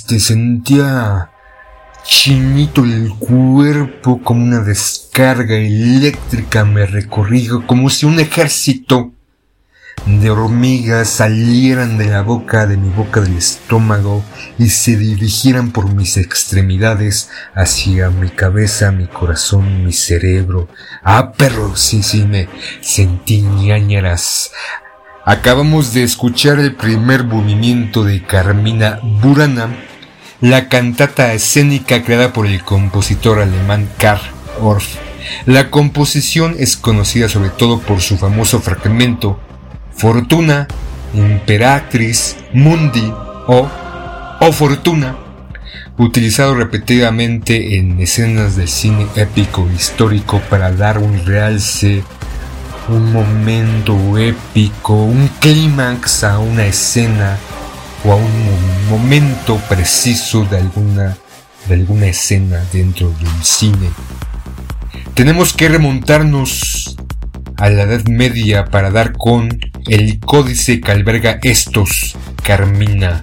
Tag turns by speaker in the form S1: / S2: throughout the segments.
S1: Sentía chinito el cuerpo como una descarga eléctrica me recorría como si un ejército de hormigas salieran de la boca de mi boca del estómago y se dirigieran por mis extremidades hacia mi cabeza, mi corazón, mi cerebro. Ah, perro, sí, sí, me sentí. Acabamos de escuchar el primer movimiento de Carmina Burana la cantata escénica creada por el compositor alemán Karl Orff. La composición es conocida sobre todo por su famoso fragmento Fortuna, Imperatriz, Mundi o O Fortuna, utilizado repetidamente en escenas del cine épico histórico para dar un realce, un momento épico, un clímax a una escena o a un momento preciso de alguna, de alguna escena dentro de un cine. tenemos que remontarnos a la Edad Media para dar con el códice que alberga estos Carmina,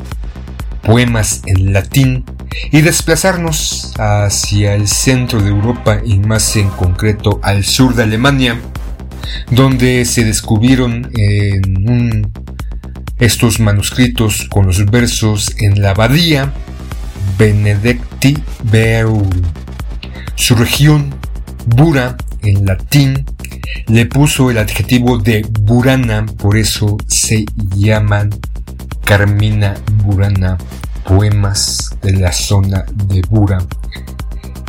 S1: poemas en latín, y desplazarnos hacia el centro de Europa y más en concreto al sur de Alemania, donde se descubrieron en estos manuscritos con los versos en la abadía Benedicti Beul. Su región, Bura, en latín, le puso el adjetivo de Burana, por eso se llaman Carmina Burana, poemas de la zona de Bura.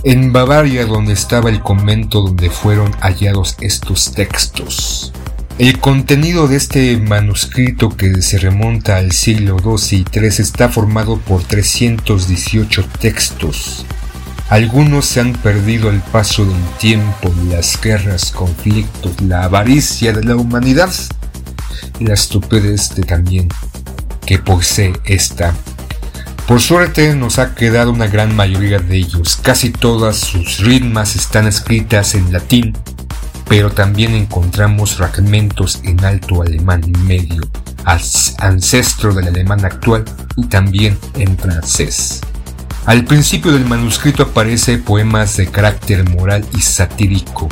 S1: En Bavaria, donde estaba el convento donde fueron hallados estos textos. El contenido de este manuscrito que se remonta al siglo XII y III está formado por 318 textos. Algunos se han perdido al paso del tiempo, las guerras, conflictos, la avaricia de la humanidad y la estupidez de también que posee esta. Por suerte nos ha quedado una gran mayoría de ellos, casi todas sus ritmas están escritas en latín pero también encontramos fragmentos en alto alemán medio, ancestro del alemán actual, y también en francés. Al principio del manuscrito aparece poemas de carácter moral y satírico.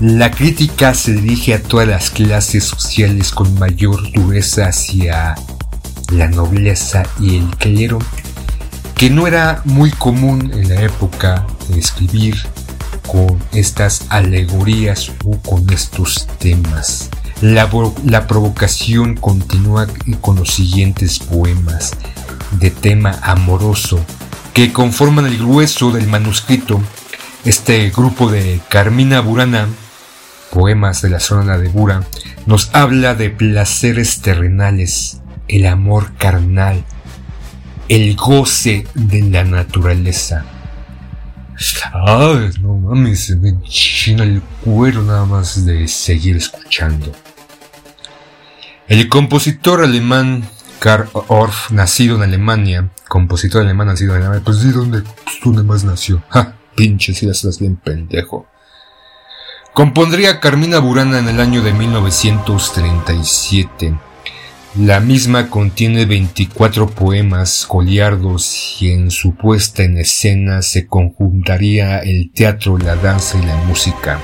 S1: La crítica se dirige a todas las clases sociales con mayor dureza hacia la nobleza y el clero, que no era muy común en la época escribir con estas alegorías o con estos temas. La, provocación continúa con los siguientes poemas de tema amoroso que conforman el grueso del manuscrito. Este grupo de Carmina Burana, poemas de la zona de Bura, nos habla de placeres terrenales, el amor carnal, el goce de la naturaleza Ay, no mames, se me enchina el cuero nada más de seguir escuchando. El compositor alemán Karl Orff, nacido en Alemania, compositor alemán nacido en Alemania, pues ¿de dónde, pues, dónde más nació? Ja, pinche, si estás bien pendejo. Compondría Carmina Burana en el año de 1937 la misma contiene 24 poemas coliardos y en su puesta en escena se conjuntaría el teatro, la danza y la música.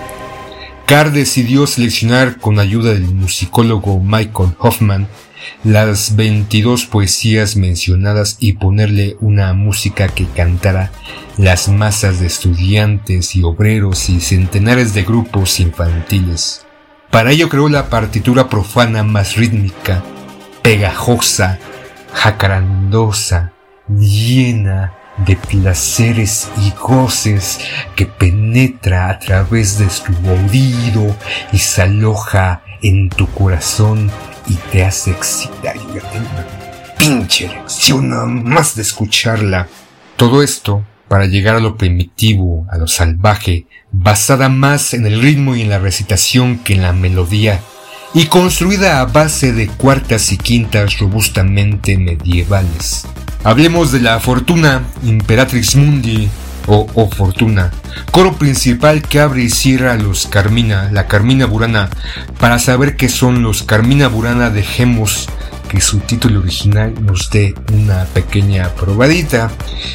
S1: Carr decidió seleccionar con ayuda del musicólogo Michael Hoffman las 22 poesías mencionadas y ponerle una música que cantara las masas de estudiantes y obreros y centenares de grupos infantiles. Para ello creó la partitura profana más rítmica pegajosa, jacarandosa, llena de placeres y goces que penetra a través de su oído y se aloja en tu corazón y te hace excitar y una pinche erección más de escucharla. Todo esto para llegar a lo primitivo, a lo salvaje, basada más en el ritmo y en la recitación que en la melodía y construida a base de cuartas y quintas robustamente medievales. Hablemos de la Fortuna Imperatrix Mundi o O Fortuna, coro principal que abre y cierra los Carmina, la Carmina Burana. Para saber qué son los Carmina Burana dejemos que su título original nos dé una pequeña probadita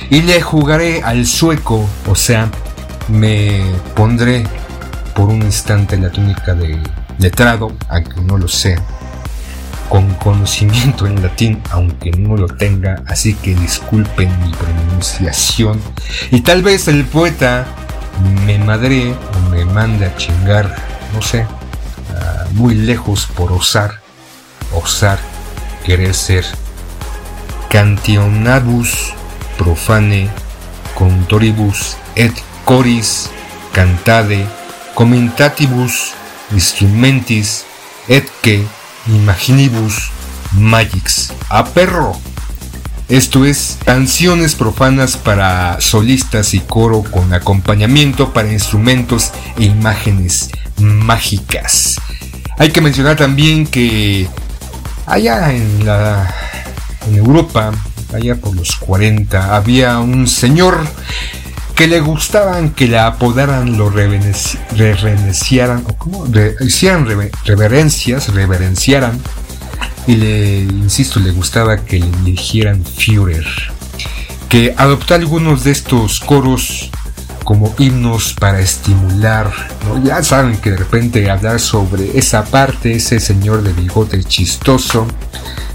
S1: y le jugaré al sueco, o sea, me pondré por un instante la túnica de letrado, aunque no lo sea, con conocimiento en latín, aunque no lo tenga, así que disculpen mi pronunciación. Y tal vez el poeta me madre o me mande a chingar, no sé, muy lejos por osar, osar querer ser. Cantionabus profane contoribus et coris cantade commentatibus instrumentis etque imaginibus magix a perro. Esto es canciones profanas para solistas y coro con acompañamiento para instrumentos e imágenes mágicas. Hay que mencionar también que allá en la en Europa, allá por los 40, había un señor que le gustaban que la apodaran, lo reverenciaran, o como, hicieran reverencias, reverenciaran, y le, insisto, le gustaba que le eligieran Führer, que adoptó algunos de estos coros como himnos para estimular, ya saben que de repente hablar sobre esa parte, ese señor de bigote chistoso,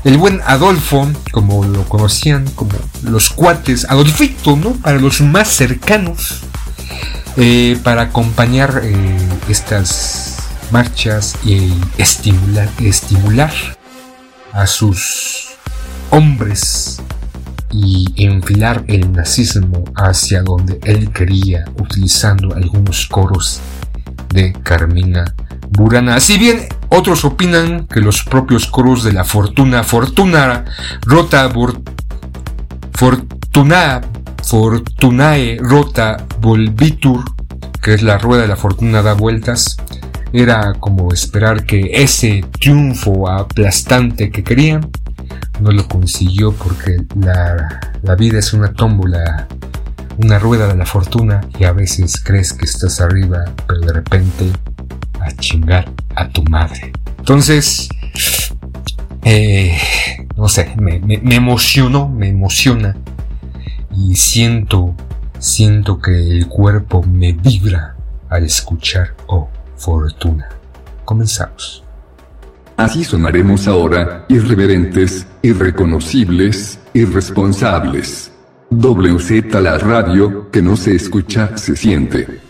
S1: el buen Adolfo, como lo conocían, como los cuates, Adolfito, ¿no? Para los más cercanos, eh, para acompañar eh, estas marchas y estimular, estimular a sus hombres y enfilar el nazismo hacia donde él quería, utilizando algunos coros de Carmina Burana. Si bien otros opinan que los propios coros de la fortuna, fortuna, rota, fortuna, fortunae, rota, volvitur, que es la rueda de la fortuna da vueltas, era como esperar que ese triunfo aplastante que querían no lo consiguió porque la, la vida es una tómbola, una rueda de la fortuna y a veces crees que estás arriba, pero de repente a chingar a tu madre. Entonces, eh, no sé, me, emocionó, me emociona y siento, siento que el cuerpo me vibra al escuchar Oh Fortuna. Comenzamos.
S2: Así sonaremos ahora, irreverentes, irreconocibles, irresponsables. WZ la radio, que no se escucha, se siente.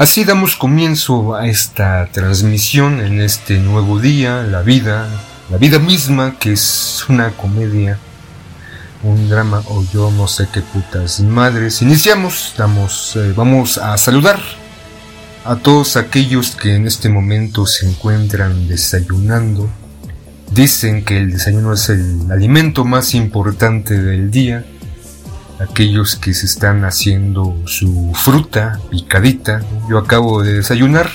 S1: Así damos comienzo a esta transmisión en este nuevo día, la vida, la vida misma que es una comedia, un drama o yo no sé qué putas madres. Iniciamos, damos, eh, vamos a saludar a todos aquellos que en este momento se encuentran desayunando. Dicen que el desayuno es el alimento más importante del día aquellos que se están haciendo su fruta picadita. Yo acabo de desayunar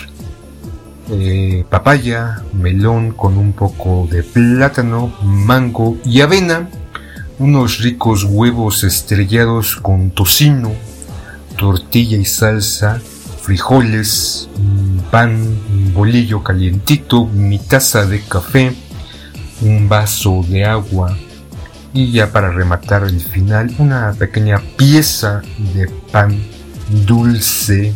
S1: eh, papaya, melón con un poco de plátano, mango y avena, unos ricos huevos estrellados con tocino, tortilla y salsa, frijoles, pan, un bolillo calientito, mi taza de café, un vaso de agua, y ya para rematar el final, una pequeña pieza de pan dulce,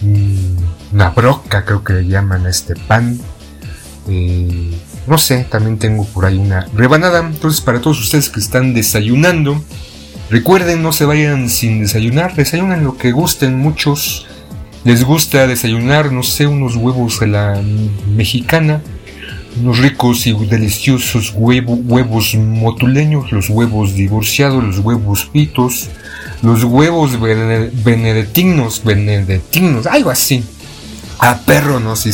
S1: mm, una broca creo que le llaman a este pan. Eh, no sé, también tengo por ahí una rebanada. Entonces para todos ustedes que están desayunando, recuerden no se vayan sin desayunar, desayunen lo que gusten muchos. Les gusta desayunar, no sé, unos huevos a la mexicana unos ricos y deliciosos huevos motuleños, los huevos divorciados, los huevos pitos, los huevos benedictinos, benedictinos, algo así. A ah, perro no, si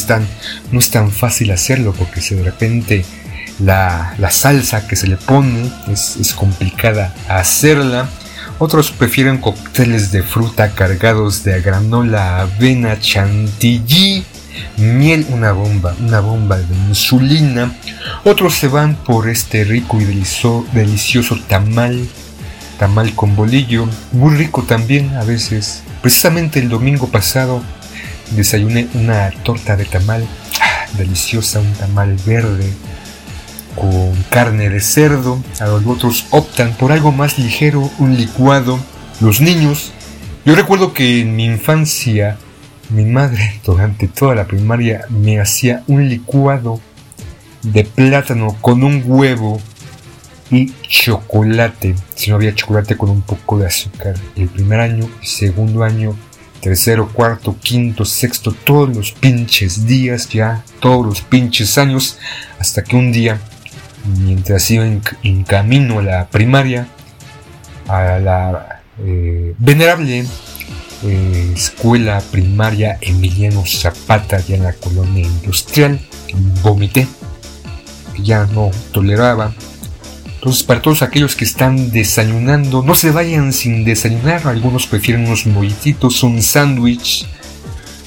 S1: no es tan fácil hacerlo porque si de repente la, salsa que se le pone es, es complicada hacerla. Otros prefieren cócteles de fruta cargados de granola, avena, chantilly miel una bomba, una bomba de insulina. Otros se van por este rico y delicioso tamal, tamal con bolillo, muy rico también a veces. Precisamente el domingo pasado desayuné una torta de tamal, ah, deliciosa, un tamal verde con carne de cerdo. A los otros optan por algo más ligero, un licuado. Los niños, yo recuerdo que en mi infancia mi madre durante toda la primaria me hacía un licuado de plátano con un huevo y chocolate. Si no había chocolate con un poco de azúcar. El primer año, segundo año, tercero, cuarto, quinto, sexto, todos los pinches días ya, todos los pinches años, hasta que un día, mientras iba en, camino a la primaria, a la eh, venerable escuela primaria Emiliano Zapata, ya en la colonia industrial. Vomité, ya no toleraba. Entonces, para todos aquellos que están desayunando, no se vayan sin desayunar. Algunos prefieren unos molletitos, un sándwich,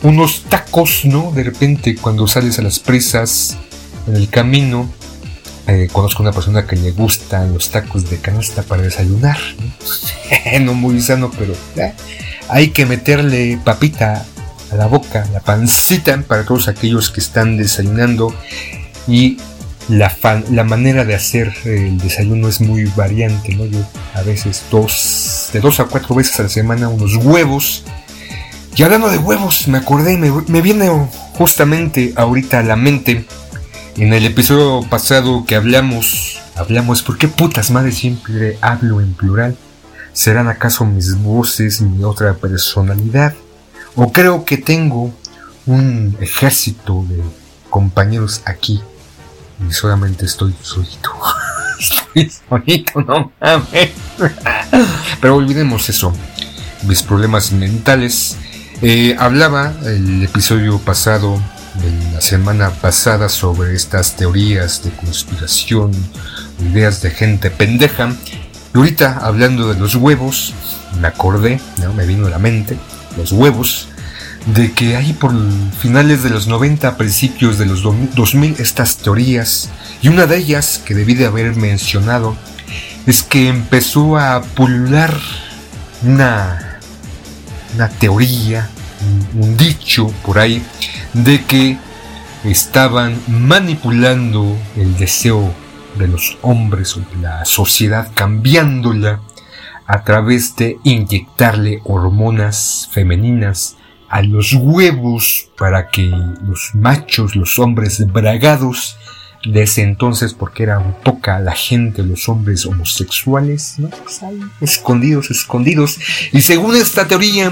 S1: unos tacos, ¿no? De repente, cuando sales a las presas en el camino, eh, conozco una persona que le gustan los tacos de canasta para desayunar. No, muy sano, pero hay que meterle papita a la boca, la pancita, para todos aquellos que están desayunando. Y la, la manera de hacer el desayuno es muy variante, ¿no? Yo a veces dos, de dos a cuatro veces a la semana unos huevos. Y hablando de huevos, me acordé, me, me viene justamente ahorita a la mente en el episodio pasado que hablamos, hablamos, ¿por qué putas madre siempre hablo en plural? ¿Serán acaso mis voces mi otra personalidad? ¿O creo que tengo un ejército de compañeros aquí y solamente estoy solito? estoy solito, no mames. Pero olvidemos eso, mis problemas mentales. Eh, hablaba el episodio pasado la semana pasada sobre estas teorías de conspiración, ideas de gente pendeja. Y ahorita hablando de los huevos, me acordé, ¿no? me vino a la mente, los huevos, de que hay por finales de los 90, principios de los 2000, estas teorías. Y una de ellas, que debí de haber mencionado, es que empezó a pulular una, una teoría, un dicho por ahí, de que estaban manipulando el deseo de los hombres o de la sociedad, cambiándola a través de inyectarle hormonas femeninas a los huevos para que los machos, los hombres bragados de ese entonces, porque era un poca la gente, los hombres homosexuales, ¿no? Pues escondidos, escondidos. Y según esta teoría,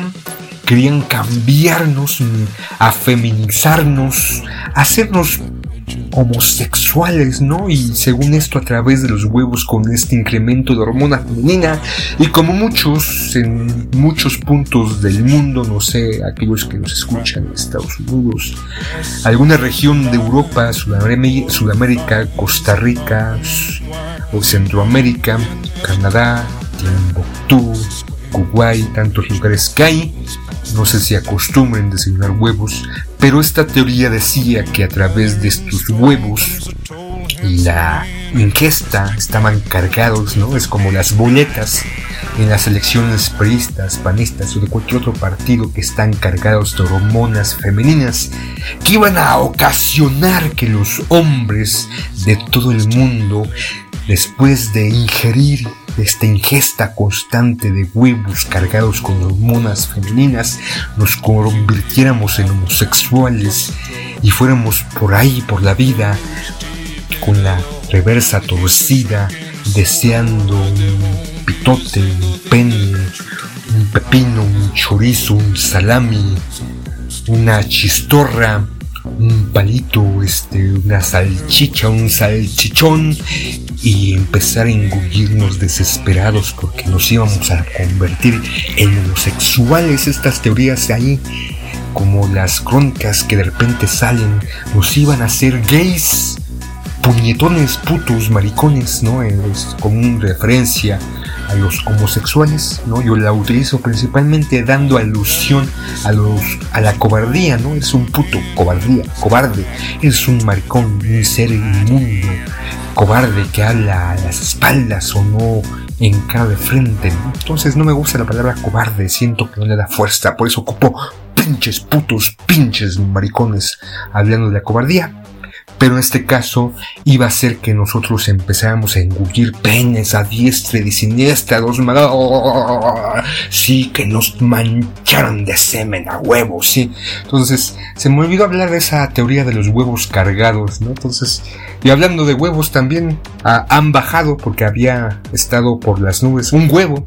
S1: querían cambiarnos, a feminizarnos, hacernos homosexuales, ¿no? Y según esto a través de los huevos con este incremento de hormona femenina y como muchos en muchos puntos del mundo, no sé, aquellos que nos escuchan Estados Unidos, alguna región de Europa, Sudamérica, Costa Rica o Centroamérica, Canadá, Timbuktu, Kuwait, tantos lugares que hay, no sé si acostumbren desayunar huevos, pero esta teoría decía que a través de estos huevos la ingesta estaban cargados, ¿no? Es como las boletas en las elecciones priistas, panistas o de cualquier otro partido que están cargados de hormonas femeninas que iban a ocasionar que los hombres de todo el mundo, después de ingerir esta ingesta constante de huevos cargados con hormonas femeninas, nos convirtiéramos en homosexuales y fuéramos por ahí, por la vida, con la reversa torcida, deseando un pitote, un pene, un pepino, un chorizo, un salami, una chistorra, un palito, este, una salchicha, un salchichón y empezar a engullirnos desesperados porque nos íbamos a convertir en homosexuales. Estas teorías de ahí, como las crónicas que de repente salen, nos iban a hacer gays, puñetones, putos, maricones, ¿no? Es como referencia a los homosexuales, ¿no? Yo la utilizo principalmente dando alusión a los a la cobardía, ¿no? Es un puto, cobardía, cobarde, es un maricón, un ser inmundo, cobarde que habla a las espaldas o no en cara de frente. Entonces no me gusta la palabra cobarde, siento que no le da fuerza, por eso ocupo pinches putos, pinches maricones hablando de la cobardía pero en este caso iba a ser que nosotros empezáramos a engullir penes a diestra y siniestra, dos sí, que nos mancharon de semen a huevos, sí. Entonces, se me olvidó hablar de esa teoría de los huevos cargados, ¿no? Entonces, y hablando de huevos también, han bajado porque había estado por las nubes. Un huevo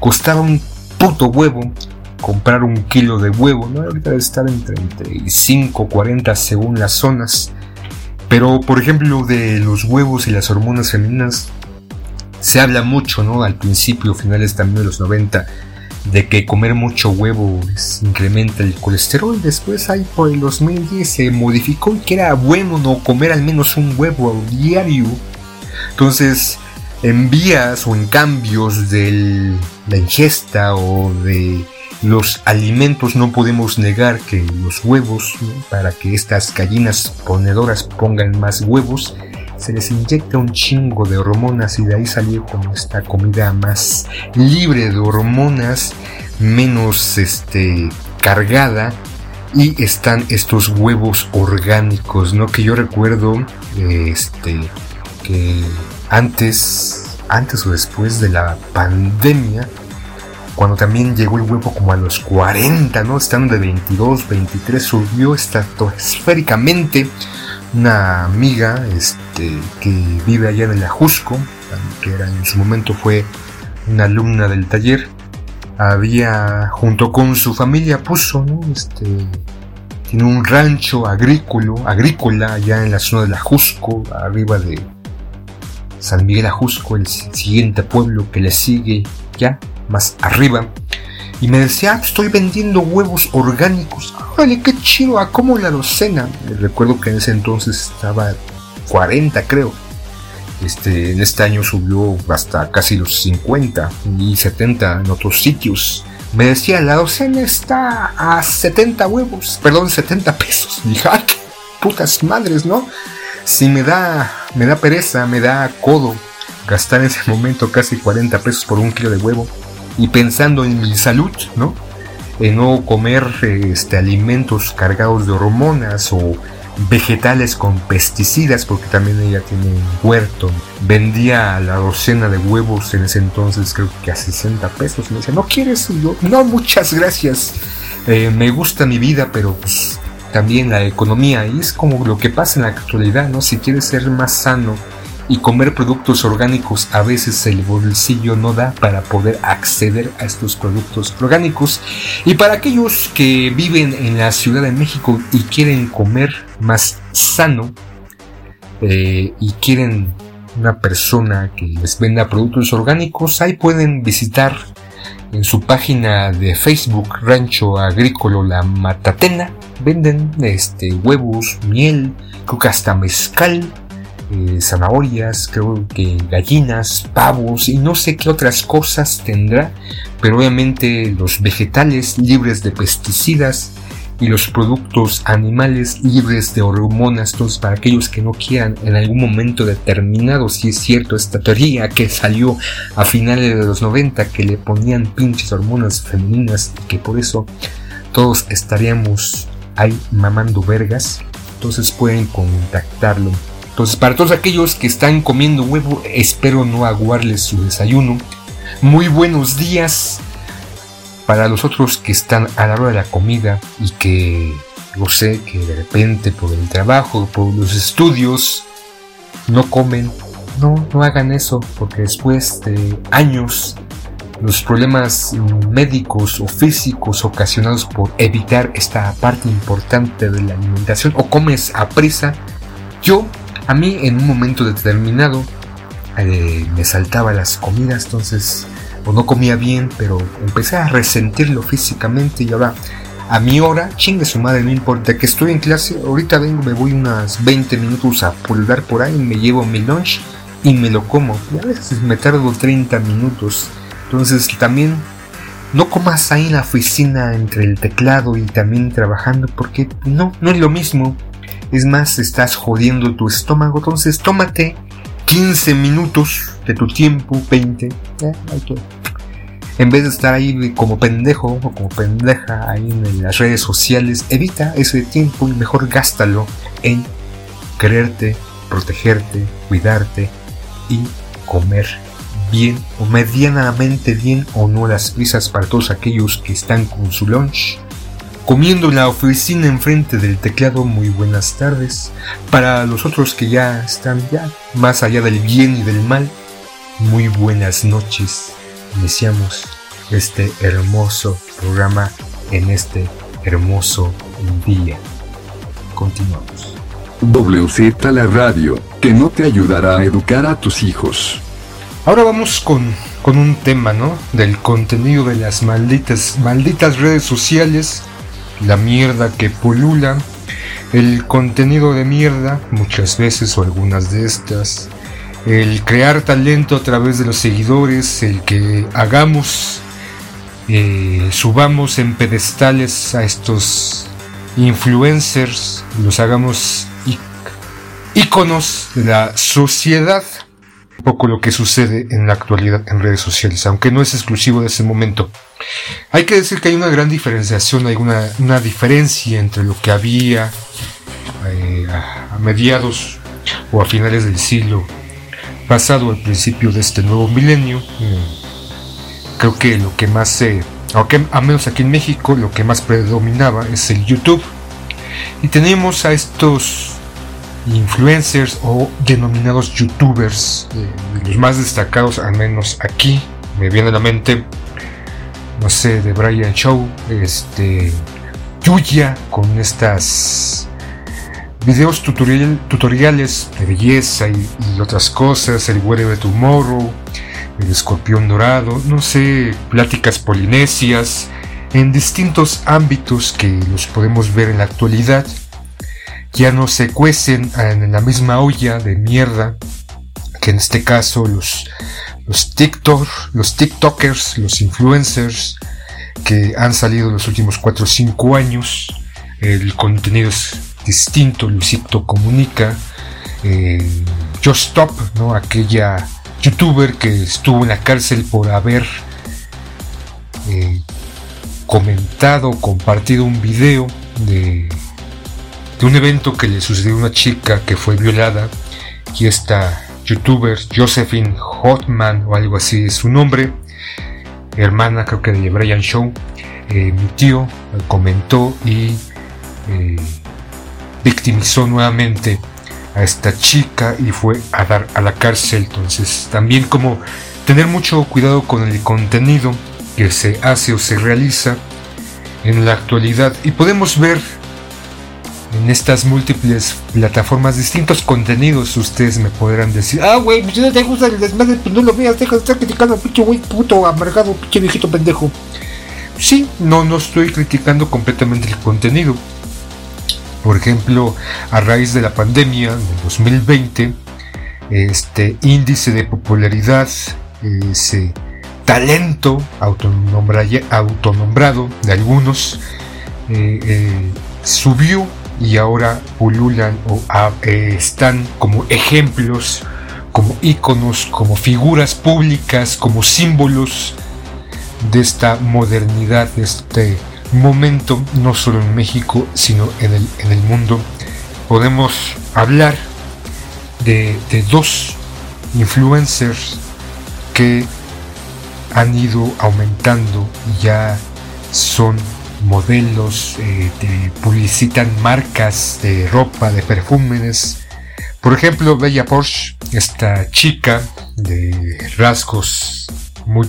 S1: costaba un puto huevo comprar un kilo de huevo, ¿no? Ahorita debe estar entre 35 40 según las zonas. Pero, por ejemplo, de los huevos y las hormonas femeninas, se habla mucho, ¿no? Al principio, finales también de los 90, de que comer mucho huevo incrementa el colesterol. Después, ahí por el 2010 se modificó y que era bueno no comer al menos un huevo diario. Entonces, en vías o en cambios de la ingesta o de los alimentos no podemos negar que los huevos, para que estas gallinas ponedoras pongan más huevos, se les inyecta un chingo de hormonas y de ahí salió como esta comida más libre de hormonas, menos este cargada y están estos huevos orgánicos, ¿no? Que yo recuerdo este que antes antes o después de la pandemia cuando también llegó el huevo como a los 40, ¿no? Estando de 22, 23, subió estratosféricamente una amiga este, que vive allá en el Ajusco, que era, en su momento fue una alumna del taller, había, junto con su familia, puso, ¿no? Este, tiene un rancho agrícola, agrícola allá en la zona del Ajusco, arriba de San Miguel Ajusco, el siguiente pueblo que le sigue ya más arriba. Y me decía, ah, estoy vendiendo huevos orgánicos. Órale, qué chido, ¿a cómo la docena? Recuerdo que en ese entonces estaba 40, creo. Este, en este año subió hasta casi los 50 y 70 en otros sitios. Me decía, la docena está a 70 huevos, perdón, 70 pesos. Dije, ah, putas madres, ¿no? Si me da, me da pereza, me da codo gastar en ese momento casi 40 pesos por un kilo de huevo y pensando en mi salud, ¿no? En no comer este, alimentos cargados de hormonas o vegetales con pesticidas, porque también ella tiene un huerto. Vendía la docena de huevos en ese entonces, creo que a 60 pesos. Y me decía, ¿no quieres? yo, no, muchas gracias. Eh, me gusta mi vida, pero pues también la economía. Y es como lo que pasa en la actualidad, ¿no? Si quieres ser más sano, y comer productos orgánicos a veces el bolsillo no da para poder acceder a estos productos orgánicos. Y para aquellos que viven en la Ciudad de México y quieren comer más sano eh, y quieren una persona que les venda productos orgánicos ahí pueden visitar en su página de Facebook Rancho Agrícola La Matatena. Venden este huevos, miel, creo que hasta mezcal eh, zanahorias, creo que gallinas, pavos y no sé qué otras cosas tendrá, pero obviamente los vegetales libres de pesticidas y los productos animales libres de hormonas, entonces para aquellos que no quieran en algún momento determinado, si es cierto esta teoría que salió a finales de los 90 que le ponían pinches hormonas femeninas y que por eso todos estaríamos ahí mamando vergas, entonces pueden contactarlo entonces, para todos aquellos que están comiendo huevo, espero no aguarles su desayuno. Muy buenos días para los otros que están a la hora de la comida y que lo sé que de repente por el trabajo, por los estudios, no comen. No, no hagan eso, porque después de años los problemas médicos o físicos ocasionados por evitar esta parte importante de la alimentación o comes a prisa, yo a mí en un momento determinado eh, me saltaba las comidas, entonces o no comía bien, pero empecé a resentirlo físicamente y ahora a mi hora, chingue su madre, no importa que estoy en clase, ahorita vengo, me voy unas 20 minutos a pulgar por ahí, me llevo mi lunch y me lo como. Y a veces me tardo 30 minutos. Entonces también no comas ahí en la oficina entre el teclado y también trabajando porque no, no es lo mismo. Es más, estás jodiendo tu estómago. Entonces, tómate 15 minutos de tu tiempo, 20. En vez de estar ahí como pendejo o como pendeja ahí en las redes sociales, evita ese tiempo y mejor gástalo en quererte, protegerte, cuidarte y comer bien o medianamente bien o no las prisas para todos aquellos que están con su lunch comiendo en la oficina enfrente del teclado muy buenas tardes. Para los otros que ya están ya más allá del bien y del mal, muy buenas noches. Iniciamos este hermoso programa en este hermoso día. Continuamos.
S2: WZ la radio, que no te ayudará a educar a tus hijos.
S1: Ahora vamos con, con un tema, ¿no? Del contenido de las malditas, malditas redes sociales la mierda que pulula, el contenido de mierda, muchas veces o algunas de estas, el crear talento a través de los seguidores, el que hagamos, eh, subamos en pedestales a estos influencers, los hagamos íconos de la sociedad. Poco lo que sucede en la actualidad en redes sociales, aunque no es exclusivo de ese momento. Hay que decir que hay una gran diferenciación, hay una, una diferencia entre lo que había eh, a, mediados o a finales del siglo pasado, al principio de este nuevo milenio. Mm, creo que lo que más se, aunque a menos aquí en México, lo que más predominaba es el YouTube. Y tenemos a estos influencers o denominados youtubers, eh, los más destacados, al menos aquí, me viene a la mente, no sé, de Brian Show, este, Yuya, con estas videos tutoriales de belleza y, otras cosas, el de Tomorrow, el escorpión dorado, no sé, pláticas polinesias, en distintos ámbitos que los podemos ver en la actualidad, ya no se cuecen en la misma olla de mierda que en este caso los, los, TikTok, los TikTokers, los influencers que han salido en los últimos 4 o 5 años. El contenido es distinto, Luisito Comunica, eh, Just Stop, ¿no? aquella youtuber que estuvo en la cárcel por haber eh, comentado, compartido un video de, de, un evento que le sucedió a una chica que fue violada y esta youtuber Josephine Hotman o algo así es su nombre, hermana creo que de Brian Show, eh, mi tío comentó y victimizó nuevamente a esta chica y fue a dar a la cárcel. Entonces también como tener mucho cuidado con el contenido que se hace o se realiza en la actualidad y podemos ver en estas múltiples plataformas distintos contenidos ustedes me podrán decir ah güey si no te gusta el desmadre pues no lo veas deja de estar criticando al pinche güey puto amargado pinche viejito pendejo sí no no estoy criticando completamente el contenido. Por ejemplo, a raíz de la pandemia del 2020, este índice de popularidad, ese talento autonombrado de algunos, eh, eh, subió y ahora pululan o eh, están como ejemplos, como íconos, como figuras públicas, como símbolos de esta modernidad, de este momento, no solo en México, sino en el, en el mundo, podemos hablar de, dos influencers que han ido aumentando y ya son modelos, eh, publicitan marcas de ropa, de perfumes. Por ejemplo, Bella Porsche, esta chica de rasgos muy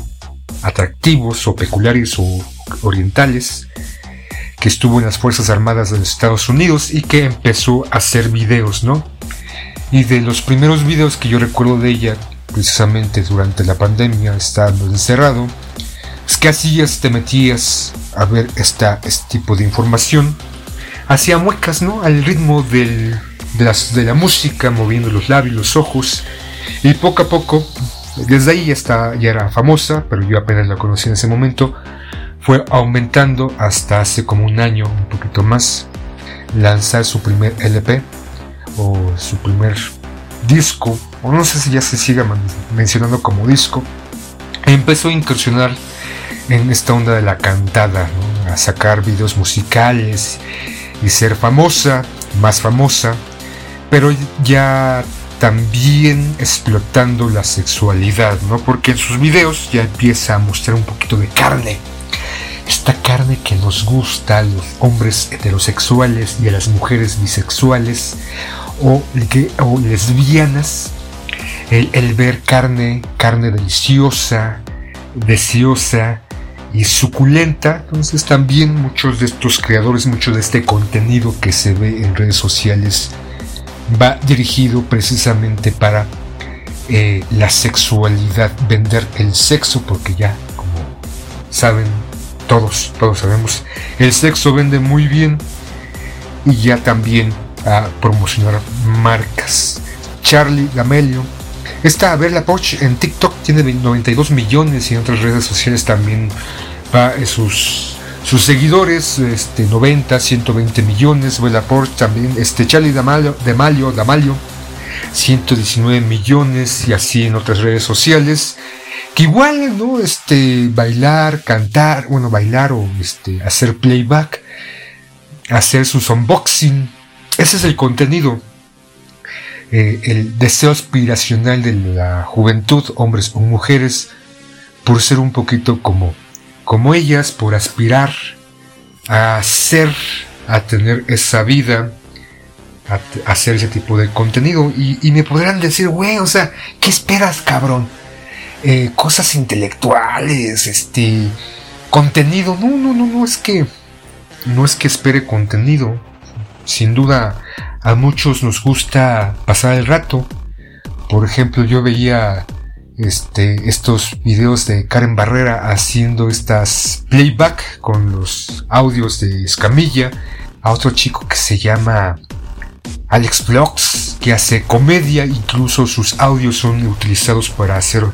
S1: atractivos o peculiares o orientales, que estuvo en las Fuerzas Armadas de los Estados Unidos y que empezó a hacer videos, ¿no? Y de los primeros videos que yo recuerdo de ella, precisamente durante la pandemia, estando encerrado, es que hacías, te metías a ver esta, este tipo de información, hacía muecas, ¿no? Al ritmo de la música, moviendo los labios, los ojos, y poco a poco, desde ahí ya, está, ya era famosa, pero yo apenas la conocí en ese momento, fue aumentando hasta hace como un año, un poquito más, lanzar su primer LP o su primer disco, o no sé si ya se siga mencionando como disco, empezó a incursionar en esta onda de la cantada, a sacar videos musicales y ser famosa, más famosa, pero ya también explotando la sexualidad, ¿no? Porque en sus videos ya empieza a mostrar un poquito de carne, esta carne que nos gusta a los hombres heterosexuales y a las mujeres bisexuales o, lesbianas, el, ver carne, carne deliciosa, deseosa y suculenta. Entonces también muchos de estos creadores, mucho de este contenido que se ve en redes sociales va dirigido precisamente para eh, la sexualidad, vender el sexo, porque ya, como saben, todos, todos sabemos, el sexo vende muy bien y ya también a promocionar marcas. Charlie D'Amelio. Esta Verla Porsche en TikTok tiene 92 millones y en otras redes sociales también va sus, sus seguidores, este, 90, 120 millones. Verla Porsche también, este Charlie D'Amelio, D'Amelio, D'Amelio 119 millones y así en otras redes sociales. Que igual, ¿no? Este, bailar, cantar, bueno, bailar o este, hacer playback, hacer sus unboxing. Ese es el contenido. Eh, el deseo aspiracional de la juventud, hombres o mujeres, por ser un poquito como, como ellas, por aspirar a ser, a tener esa vida, a, hacer ese tipo de contenido. Y, me podrán decir, güey, o sea, ¿qué esperas, cabrón? Eh, cosas intelectuales, este, contenido. No, no, no, no es que, no es que espere contenido. Sin duda, a muchos nos gusta pasar el rato. Por ejemplo, yo veía este, estos videos de Karen Barrera haciendo estas playback con los audios de Escamilla, a otro chico que se llama Alex Vlogs, que hace comedia, incluso sus audios son utilizados para hacer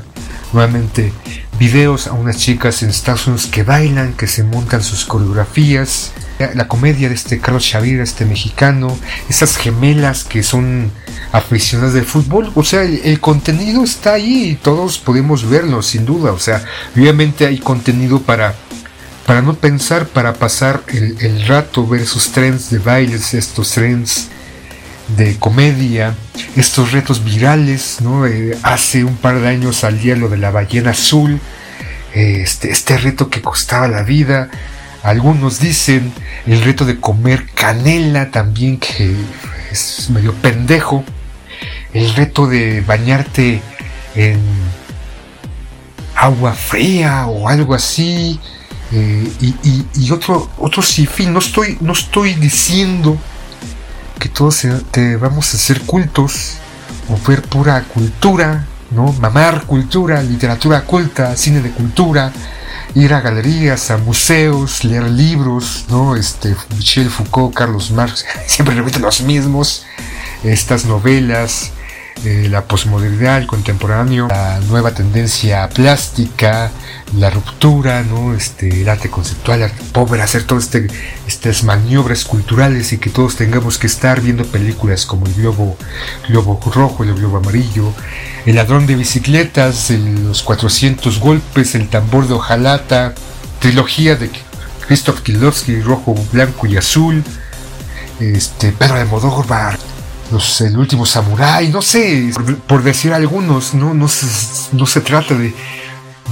S1: nuevamente videos a unas chicas en Estados Unidos que bailan, que se montan sus coreografías, la comedia de este Carlos Xavier, este mexicano, esas gemelas que son aficionadas del fútbol, o sea, el, contenido está ahí y todos podemos verlo, sin duda, o sea, obviamente hay contenido para para no pensar, para pasar el, el rato, ver esos trends de bailes, estos trends de comedia, estos retos virales, ¿no? Eh, hace un par de años salía lo de la ballena azul, este, este reto que costaba la vida, algunos dicen el reto de comer canela también, que es medio pendejo. El reto de bañarte en agua fría o algo así. Eh, y, otro, otro fin. No estoy, no estoy diciendo que todos te vamos a hacer cultos o ver pura cultura, ¿no? Mamar cultura, literatura culta, cine de cultura, ir a galerías, a museos, leer libros, ¿no? Este, Michel Foucault, Carlos Marx, siempre repiten los mismos, estas novelas, eh, la posmodernidad, el contemporáneo, la nueva tendencia plástica, la ruptura, ¿no? este, el arte conceptual, el arte pobre, hacer todas este, estas maniobras culturales y que todos tengamos que estar viendo películas como El Globo, Globo Rojo, El Globo Amarillo, El Ladrón de Bicicletas, Los 400 Golpes, El Tambor de Ojalata, trilogía de Christoph Kilowski, Rojo, Blanco y Azul, este, Pedro de Modóvar, el último samurái, no sé, por, decir algunos, no, no, se, no se trata de,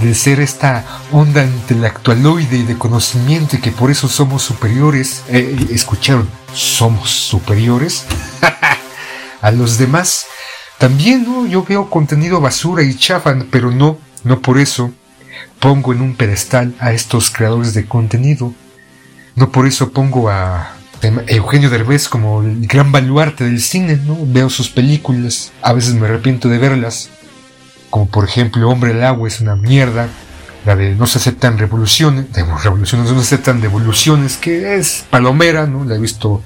S1: de ser esta onda intelectualoide y de conocimiento y que por eso somos superiores. Eh, ¿Escucharon? Somos superiores a los demás. También ¿no? yo veo contenido basura y chafan, pero no, no por eso pongo en un pedestal a estos creadores de contenido. No por eso pongo a Eugenio Derbez como el gran baluarte del cine, ¿no? Veo sus películas, a veces me arrepiento de verlas, como por ejemplo Hombre del Agua es una mierda, la de No se aceptan revoluciones, de revoluciones, no se aceptan devoluciones, que es palomera, ¿no? La he visto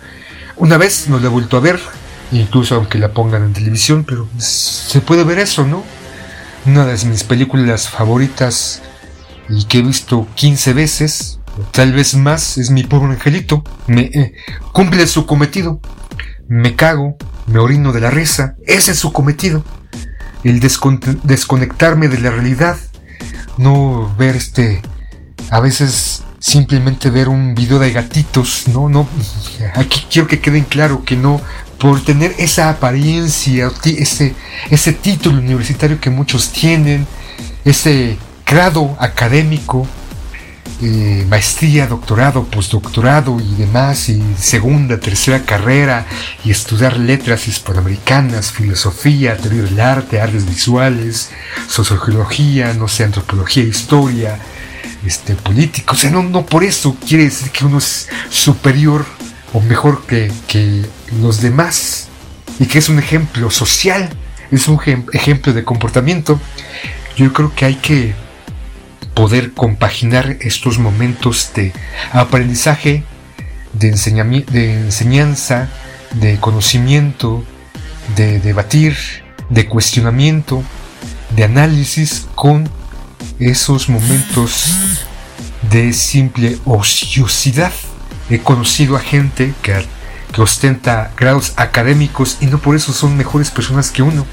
S1: una vez, no la he vuelto a ver, incluso aunque la pongan en televisión, pero se puede ver eso, ¿no? Una de mis películas favoritas y que he visto 15 veces, tal vez más, es mi pobre angelito. Me eh, cumple su cometido. Me cago, me orino de la risa. Ese es su cometido. El desconectarme de la realidad. No ver este. A veces simplemente ver un video de gatitos. No, no. Aquí quiero que queden claro que no. Por tener esa apariencia, ese, ese título universitario que muchos tienen, ese grado académico, eh, maestría, doctorado, postdoctorado y demás, y segunda, tercera carrera, y estudiar letras hispanoamericanas, filosofía, teoría del arte, artes visuales, sociología, no sé, antropología, historia, este, político. O sea, no, no por eso quiere decir que uno es superior o mejor que, que los demás, y que es un ejemplo social, es un ejemplo de comportamiento. Yo creo que hay que poder compaginar estos momentos de aprendizaje, de, enseñanza, de conocimiento, de debatir, de cuestionamiento, de análisis con esos momentos de simple ociosidad. He conocido a gente que ostenta grados académicos y no por eso son mejores personas que uno.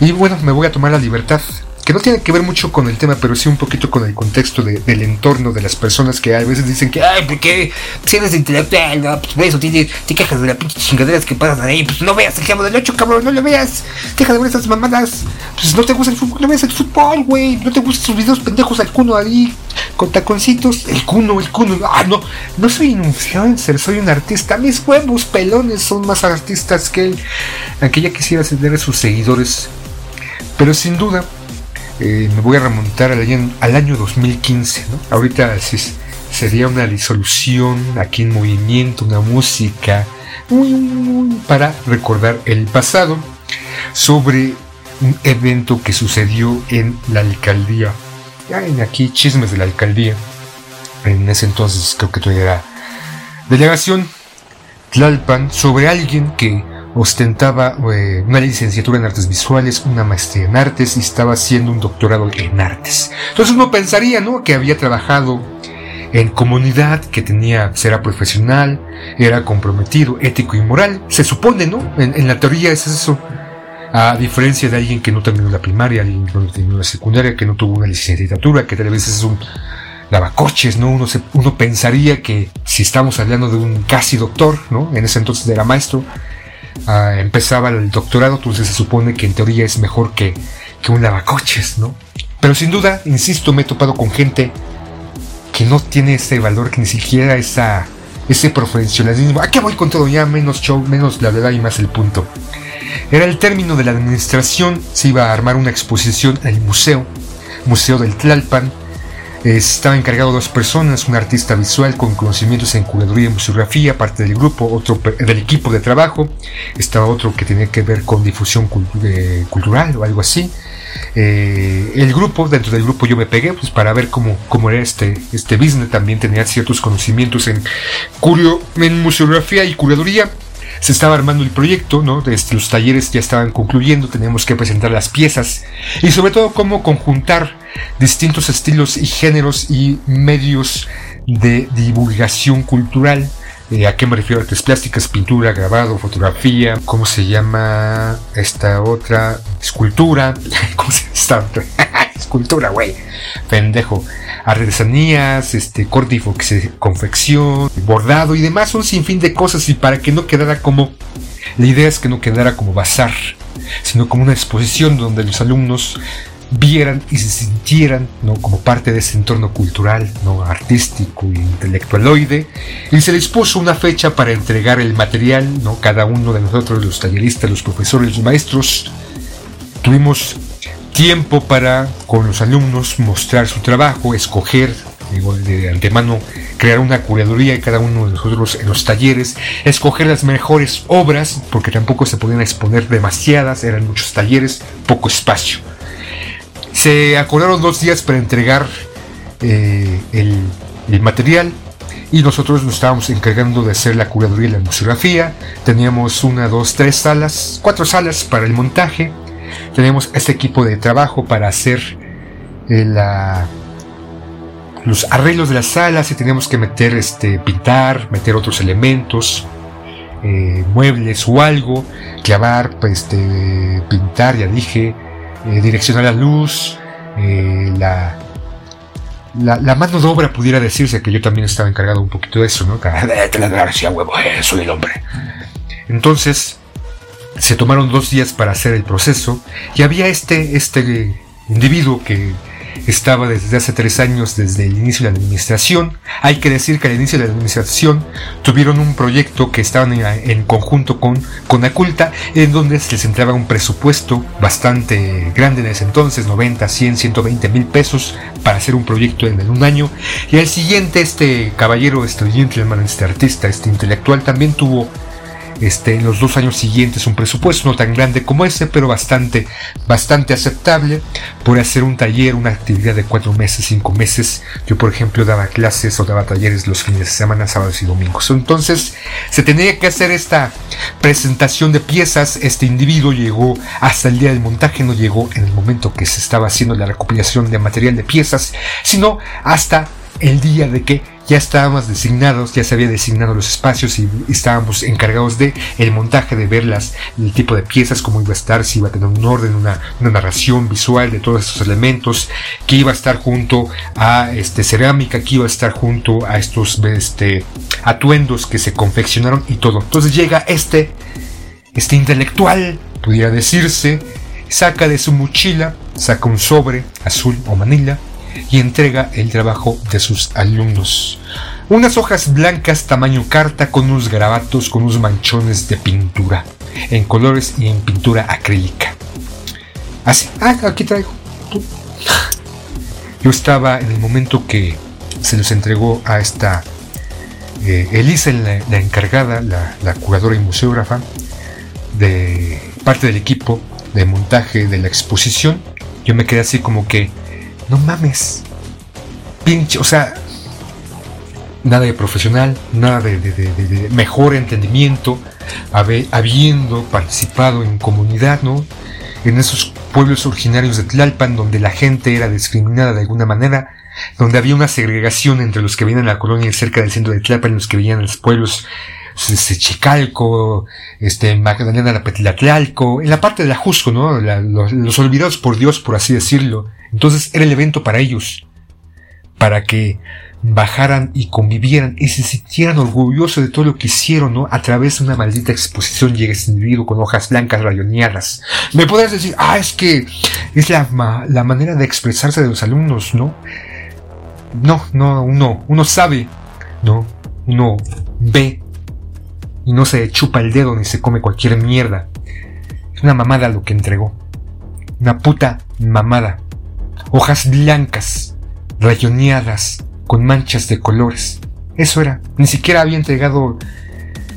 S1: Y bueno, me voy a tomar la libertad que no tiene que ver mucho con el tema, pero sí un poquito con el contexto del entorno de las personas que a veces dicen que, ay, ¿por qué? Si eres intelectual, no, pues eso te, quejas de las pinches chingaderas que pasan ahí, pues no veas el cabo del 8, cabrón, no lo veas, deja de ver esas mamadas, pues no te gusta el fútbol, no veas el fútbol, güey, no te gustan sus videos pendejos al cuno ahí, con taconcitos, el cuno, el cuno, ah, no, no soy un influencer, soy un artista, mis huevos pelones son más artistas que él, aunque ya quisiera tener a sus seguidores, pero sin duda, eh, me voy a remontar al año, al año 2015. ¿no? Ahorita sí, sería una disolución aquí en movimiento, una música para recordar el pasado sobre un evento que sucedió en la alcaldía. Ya en aquí chismes de la alcaldía. En ese entonces creo que todavía era delegación Tlalpan sobre alguien que ostentaba eh, una licenciatura en artes visuales, una maestría en artes y estaba haciendo un doctorado en artes. Entonces uno pensaría, ¿no? Que había trabajado en comunidad, que tenía, pues, era profesional, era comprometido, ético y moral. Se supone, ¿no? En, la teoría es eso. A diferencia de alguien que no terminó la primaria, alguien que no terminó la secundaria, que no tuvo una licenciatura, que tal vez es un lavacoches, ¿no? Uno, se, uno pensaría que si estamos hablando de un casi doctor, ¿no? En ese entonces era maestro, Ah, empezaba el doctorado, entonces se supone que en teoría es mejor que, que un lavacoches, ¿no? Pero sin duda, insisto, me he topado con gente que no tiene ese valor, que ni siquiera esa, ese profesionalismo. ¿A qué voy con todo? Ya menos show, menos la verdad y más el punto. Era el término de la administración, se iba a armar una exposición en el museo, Museo del Tlalpan, estaba encargado dos personas, un artista visual con conocimientos en curaduría y museografía, parte del grupo, otro del equipo de trabajo, estaba otro que tenía que ver con difusión cultural o algo así. Eh, el grupo, dentro del grupo yo me pegué pues para ver cómo, cómo era este, este business, también tenía ciertos conocimientos en, curio, en museografía y curaduría se estaba armando el proyecto, ¿no? Este, los talleres ya estaban concluyendo, teníamos que presentar las piezas y sobre todo cómo conjuntar distintos estilos y géneros y medios de divulgación cultural. Eh, ¿A qué me refiero? Artes plásticas, pintura, grabado, fotografía, ¿cómo se llama esta otra? Escultura, ¿cómo se llama esta otra? Escultura, güey, pendejo artesanías, este, corte y confección, bordado y demás, un sinfín de cosas y para que no quedara como, la idea es que no quedara como bazar, sino como una exposición donde los alumnos vieran y se sintieran ¿no? como parte de ese entorno cultural, ¿no? artístico e intelectualoide, y se les puso una fecha para entregar el material, ¿no? cada uno de nosotros, los talleristas, los profesores, los maestros, tuvimos tiempo para con los alumnos mostrar su trabajo, escoger de antemano crear una curaduría de cada uno de nosotros en los talleres, escoger las mejores obras, porque tampoco se podían exponer demasiadas, eran muchos talleres, poco espacio. Se acordaron dos días para entregar eh, el, material y nosotros nos estábamos encargando de hacer la curaduría y la museografía. Teníamos una, dos, tres salas, cuatro salas para el montaje tenemos este equipo de trabajo para hacer eh, los arreglos de las salas y tenemos que meter, este, pintar, meter otros elementos, eh, muebles o algo, clavar, pues, este, pintar, ya dije, eh, direccionar la luz, la, la, mano de obra pudiera decirse que yo también estaba encargado un poquito de eso, ¿no? huevo, soy el hombre. Entonces, se tomaron dos días para hacer el proceso y había este, este individuo que estaba desde hace tres años desde el inicio de la administración. Hay que decir que al inicio de la administración tuvieron un proyecto que estaban en, conjunto con, con Aculta, en donde se les entraba un presupuesto bastante grande en ese entonces, 90, 100, 120 mil pesos para hacer un proyecto en, un año. Y al siguiente, este caballero, este gentleman, este artista, este intelectual, también tuvo este, en los dos años siguientes un presupuesto no tan grande como ese, pero bastante, bastante aceptable por hacer un taller, una actividad de cuatro meses, cinco meses. Yo, por ejemplo, daba clases o daba talleres los fines de semana, sábados y domingos. Entonces, se tenía que hacer esta presentación de piezas. Este individuo llegó hasta el día del montaje, no llegó en el momento que se estaba haciendo la recopilación de material de piezas, sino hasta el día de que ya estábamos designados, ya se había designado los espacios y estábamos encargados de el montaje, de ver las, el tipo de piezas, cómo iba a estar, si iba a tener un orden, una, narración visual de todos estos elementos, que iba a estar junto a este, cerámica, que iba a estar junto a estos este, atuendos que se confeccionaron y todo. Entonces llega este, este intelectual, pudiera decirse, saca de su mochila, saca un sobre azul o manila, y entrega el trabajo de sus alumnos. Unas hojas blancas tamaño carta con unos grabatos, con unos manchones de pintura, en colores y en pintura acrílica. Así, ah, aquí traigo. Yo estaba en el momento que se los entregó a esta eh, Elisa, la, encargada, la, la curadora y museógrafa de parte del equipo de montaje de la exposición. Yo me quedé así como que no mames. Pinche, o sea, nada de profesional, nada de, mejor entendimiento, habiendo participado en comunidad, ¿no? En esos pueblos originarios de Tlalpan, donde la gente era discriminada de alguna manera, donde había una segregación entre los que venían a la colonia cerca del centro de Tlalpan y los que venían a los pueblos este, Chicalco, este, Magdalena la Petlatlalco, en la parte de la Jusco, ¿no? los, olvidados por Dios, por así decirlo. Entonces era el evento para ellos, para que bajaran y convivieran y se sintieran orgullosos de todo lo que hicieron, ¿no? A través de una maldita exposición llega ese individuo con hojas blancas rayoneadas. Me podrás decir, ah, es que es la, la manera de expresarse de los alumnos, ¿no? No, no, uno, uno sabe, ¿no? Uno ve y no se chupa el dedo ni se come cualquier mierda. Es una mamada lo que entregó. Una puta mamada. Hojas blancas, rayoneadas, con manchas de colores. Eso era. Ni siquiera había entregado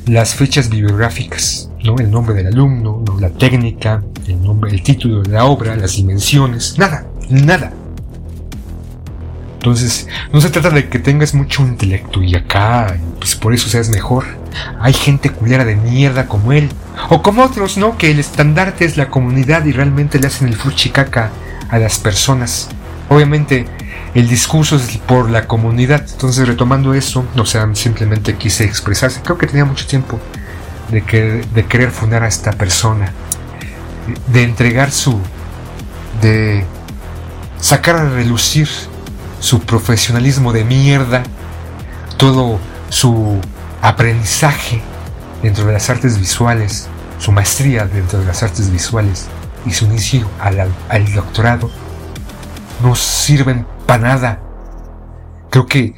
S1: las fechas bibliográficas, ¿no? El nombre del alumno, ¿no? la técnica, el nombre, el título de la obra, las dimensiones, nada, nada. Entonces, no se trata de que tengas mucho intelecto y acá, pues por eso seas mejor. Hay gente culera de mierda como él. O como otros, ¿no? Que el estandarte es la comunidad y realmente le hacen el fuchicaca a las personas. Obviamente, el discurso es por la comunidad. Entonces, retomando eso, o sea, simplemente quise expresarse. Creo que tenía mucho tiempo de, que, de querer fundar a esta persona. De entregar su... de sacar a relucir su profesionalismo de mierda, todo su aprendizaje dentro de las artes visuales, su maestría dentro de las artes visuales y su inicio al, doctorado, no sirven para nada. Creo que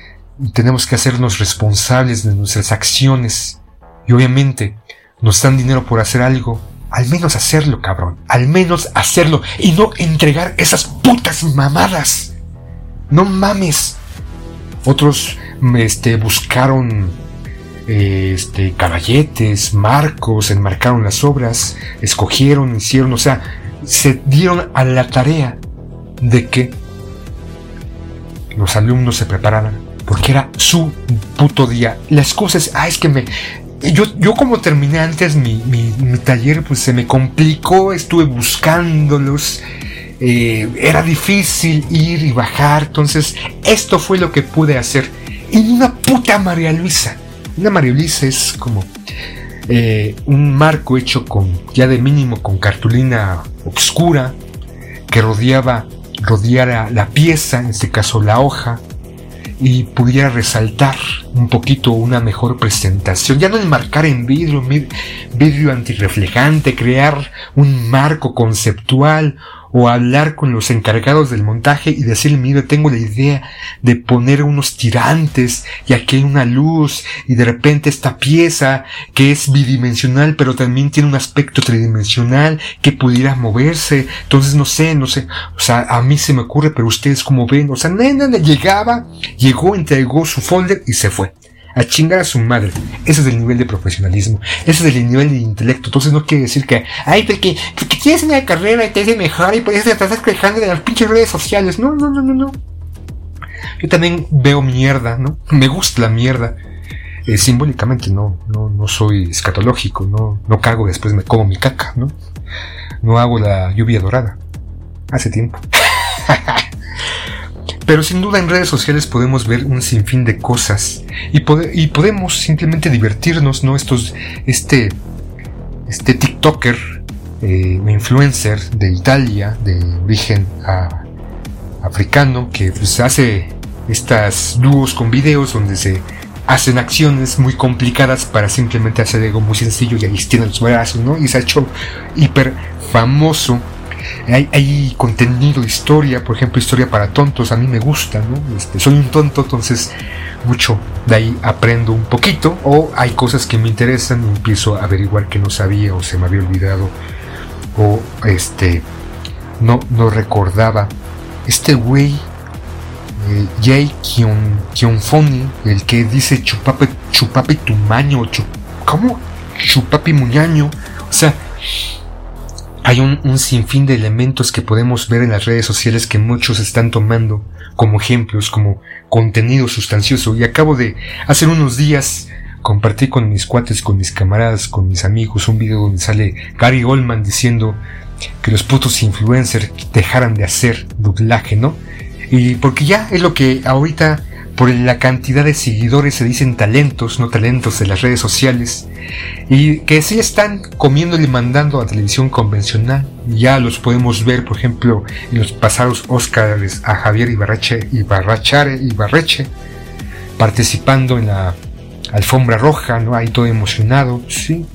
S1: tenemos que hacernos responsables de nuestras acciones y obviamente nos dan dinero por hacer algo. Al menos hacerlo, cabrón. Al menos hacerlo y no entregar esas putas mamadas. No mames. Otros este, buscaron este, caballetes, marcos, enmarcaron las obras, escogieron, hicieron, o sea, se dieron a la tarea de que los alumnos se prepararan, porque era su puto día. Las cosas, ah, es que me... Yo, yo como terminé antes mi, mi, mi taller, pues se me complicó, estuve buscándolos, eh, era difícil ir y bajar, entonces esto fue lo que pude hacer. Y una puta María Luisa. Una María Luisa es como eh, un marco hecho con, ya de mínimo, con cartulina oscura que rodeaba, rodeara la pieza, en este caso la hoja, y pudiera resaltar un poquito una mejor presentación. Ya no enmarcar en vidrio, vidrio antirreflejante, crear un marco conceptual o hablar con los encargados del montaje y decirle, mire, tengo la idea de poner unos tirantes y aquí hay una luz y de repente esta pieza que es bidimensional pero también tiene un aspecto tridimensional que pudiera moverse. Entonces no sé, no sé, o sea, a mí se me ocurre, pero ustedes como ven, o sea, nena llegaba, llegó, entregó su folder y se fue a chingar a su madre. Ese es el nivel de profesionalismo. Ese es el nivel de intelecto. Entonces no quiere decir que, ay, porque, porque tienes una carrera y te hace mejor y por eso te estás quejando de las pinches redes sociales. No, no, no, no, no. Yo también veo mierda, ¿no? Me gusta la mierda. Eh, simbólicamente no, no, no soy escatológico, no, no cago después me como mi caca, ¿no? No hago la lluvia dorada. Hace tiempo. Pero sin duda en redes sociales podemos ver un sinfín de cosas y, podemos simplemente divertirnos, ¿no? Estos, este, este TikToker eh, influencer de Italia, de origen africano, que pues, hace estas dúos con videos donde se hacen acciones muy complicadas para simplemente hacer algo muy sencillo y ahí tienen los brazos, ¿no? Y se ha hecho hiper famoso. Hay, contenido, historia, por ejemplo, historia para tontos, a mí me gusta, ¿no? Este, soy un tonto, entonces mucho de ahí aprendo un poquito, o hay cosas que me interesan y empiezo a averiguar que no sabía o se me había olvidado, o este, no, no recordaba. Este güey eh, Jay Kion, el que dice chupape, chupape tu maño, ¿cómo? Chupapi muñaño. O sea, hay un, un, sinfín de elementos que podemos ver en las redes sociales que muchos están tomando como ejemplos, como contenido sustancioso. Y acabo de, hace unos días, compartí con mis cuates, con mis camaradas, con mis amigos, un video donde sale Gary Goldman diciendo que los putos influencers dejaran de hacer doblaje, ¿no? Y porque ya es lo que ahorita, por la cantidad de seguidores, se dicen talentos, no talentos de las redes sociales. Y que sí están comiéndole y mandando a televisión convencional. Ya los podemos ver, por ejemplo, en los pasados Oscars a Javier Ibarreche, Ibarrachare, Ibarreche, participando en la alfombra roja, ¿no? Ahí todo emocionado, sí.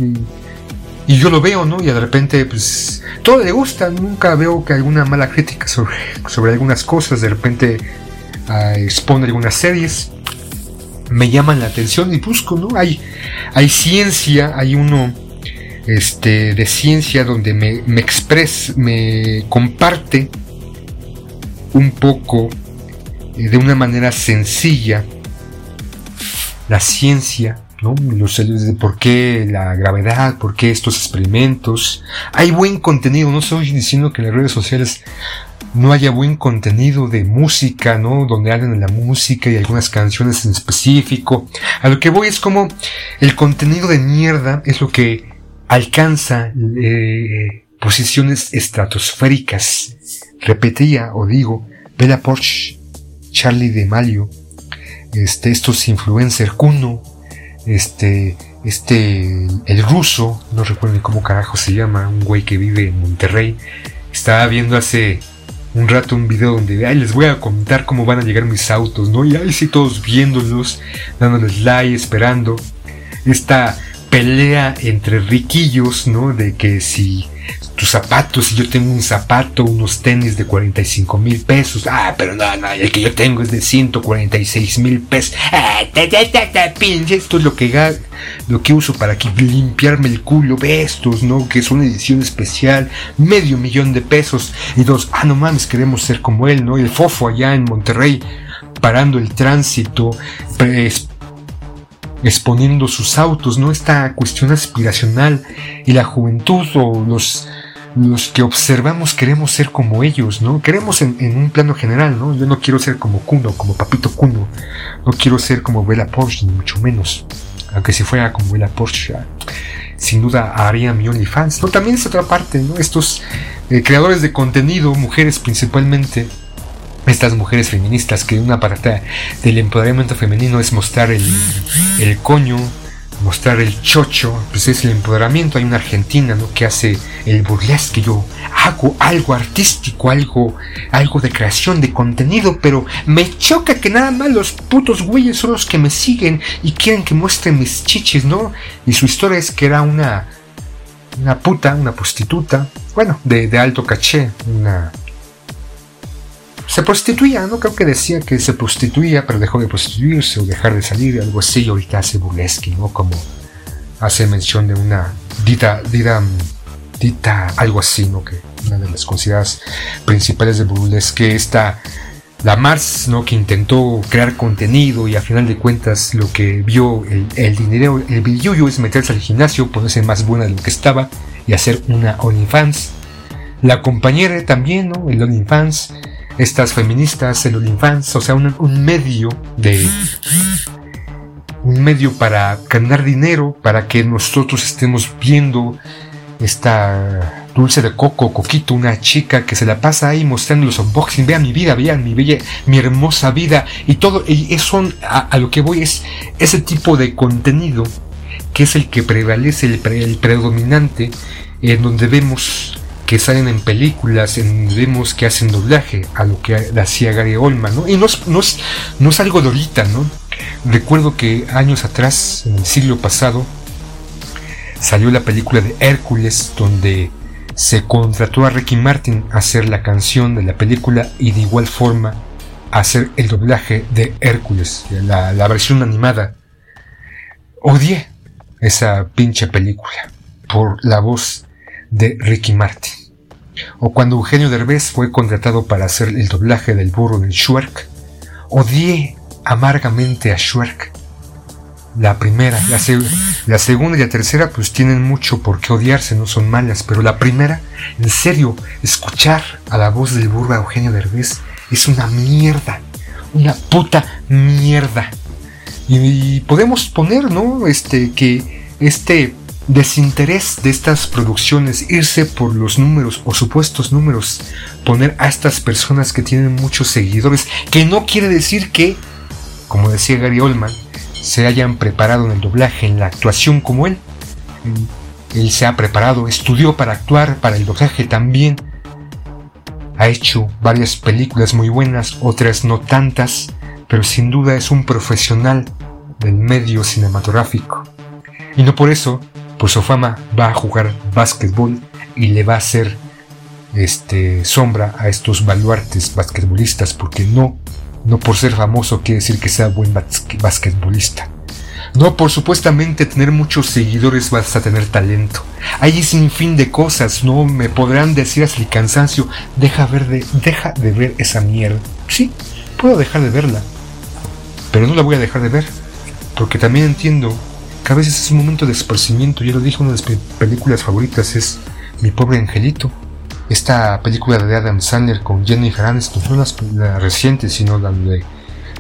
S1: Y yo lo veo, ¿no? Y de repente, pues, todo le gusta. Nunca veo que alguna mala crítica sobre, sobre algunas cosas. De repente uh, expone algunas series. Me llaman la atención y busco, ¿no? Hay, hay ciencia, hay uno este, de ciencia donde me, me expresa, me comparte un poco eh, de una manera sencilla la ciencia los de por qué la gravedad, por qué estos experimentos. Hay buen contenido, no estoy diciendo que las redes sociales no haya buen contenido de música, ¿no? Donde hablan de la música y algunas canciones en específico. A lo que voy es como el contenido de mierda es lo que alcanza eh, posiciones estratosféricas. Repetía o digo, Bella Porsche, Charlie de Malio, este, estos influencers, Kuno, este, este, el ruso, no recuerdo ni cómo carajo se llama, un güey que vive en Monterrey, estaba viendo hace un rato un video donde, ay, les voy a contar cómo van a llegar mis autos, ¿no? Y ahí sí todos viéndolos, dándoles like, esperando. Esta pelea entre riquillos, ¿no? De que si tus zapatos, si yo tengo un zapato, unos tenis de 45 mil pesos, ah, pero no, no, el que yo tengo es de 146 mil pesos, ah, esto es lo que, lo que uso para limpiarme el culo, ve estos, ¿no? Que es una edición especial, medio millón de pesos, y dos, ah, no mames, queremos ser como él, ¿no? El fofo allá en Monterrey, parando el tránsito, exponiendo sus autos, ¿no? Esta cuestión aspiracional y la juventud o los, los que observamos queremos ser como ellos, ¿no? Queremos en, un plano general, ¿no? Yo no quiero ser como Kuno, como Papito Kuno, no quiero ser como Bella Porsche, ni mucho menos. Aunque si fuera como Bella Porsche, sin duda haría mi OnlyFans. No, también es otra parte, ¿no? Estos eh, creadores de contenido, mujeres principalmente, estas mujeres feministas que una parte del empoderamiento femenino es mostrar el, el coño, mostrar el chocho, pues es el empoderamiento. Hay una argentina ¿no? que hace el burlesque. Yo hago algo artístico, algo, algo de creación de contenido, pero me choca que nada más los putos güeyes son los que me siguen y quieren que muestre mis chiches, ¿no? Y su historia es que era una, una puta, una prostituta, bueno, de alto caché, una se prostituía, ¿no? Creo que decía que se prostituía, pero dejó de prostituirse o dejar de salir, algo así, y ahorita hace burlesque, ¿no? Como hace mención de una dita, dita, dita, algo así, ¿no? Que una de las consideradas principales de burlesque está la Mars, ¿no? Que intentó crear contenido y a final de cuentas lo que vio el, el dinero, el billuyo es meterse al gimnasio, ponerse más buena de lo que estaba y hacer una OnlyFans. La compañera también, ¿no? El OnlyFans estas feministas, el OnlyFans, o sea, un, medio de un medio para ganar dinero, para que nosotros estemos viendo esta Dulce de Coco, Coquito, una chica que se la pasa ahí mostrando los unboxing, vean mi vida, vean mi bella, mi hermosa vida y todo, y eso a, lo que voy es ese tipo de contenido que es el que prevalece, el, el predominante, en donde vemos que salen en películas, en vemos que hacen doblaje a lo que hacía Gary Oldman, ¿no? Y no es, no es, no es algo de ahorita, ¿no? Recuerdo que años atrás, en el siglo pasado, salió la película de Hércules, donde se contrató a Ricky Martin a hacer la canción de la película y de igual forma a hacer el doblaje de Hércules, la, la versión animada. Odié esa pinche película por la voz de Ricky Martin. O cuando Eugenio Derbez fue contratado para hacer el doblaje del burro del Shrek, odié amargamente a Shrek. La primera, la, la, segunda y la tercera pues tienen mucho por qué odiarse, no son malas, pero la primera, en serio, escuchar a la voz del burro Eugenio Derbez es una mierda, una puta mierda. Y, y podemos poner, ¿no? Este, que este desinterés de estas producciones, irse por los números o supuestos números, poner a estas personas que tienen muchos seguidores, que no quiere decir que, como decía Gary Oldman, se hayan preparado en el doblaje, en la actuación como él. Él se ha preparado, estudió para actuar, para el doblaje también. Ha hecho varias películas muy buenas, otras no tantas, pero sin duda es un profesional del medio cinematográfico. Y no por eso su fama va a jugar básquetbol y le va a hacer este, sombra a estos baluartes basquetbolistas, porque no, no por ser famoso quiere decir que sea buen basquetbolista. No por supuestamente tener muchos seguidores vas a tener talento. Hay sin fin de cosas, no me podrán decir hasta el cansancio, deja, ver de, deja de ver esa mierda. Sí, puedo dejar de verla, pero no la voy a dejar de ver, porque también entiendo a veces es un momento de esparcimiento. Ya lo dije, una de mis películas favoritas es Mi pobre angelito. Esta película de Adam Sandler con Jennifer Aniston, no la reciente, sino la de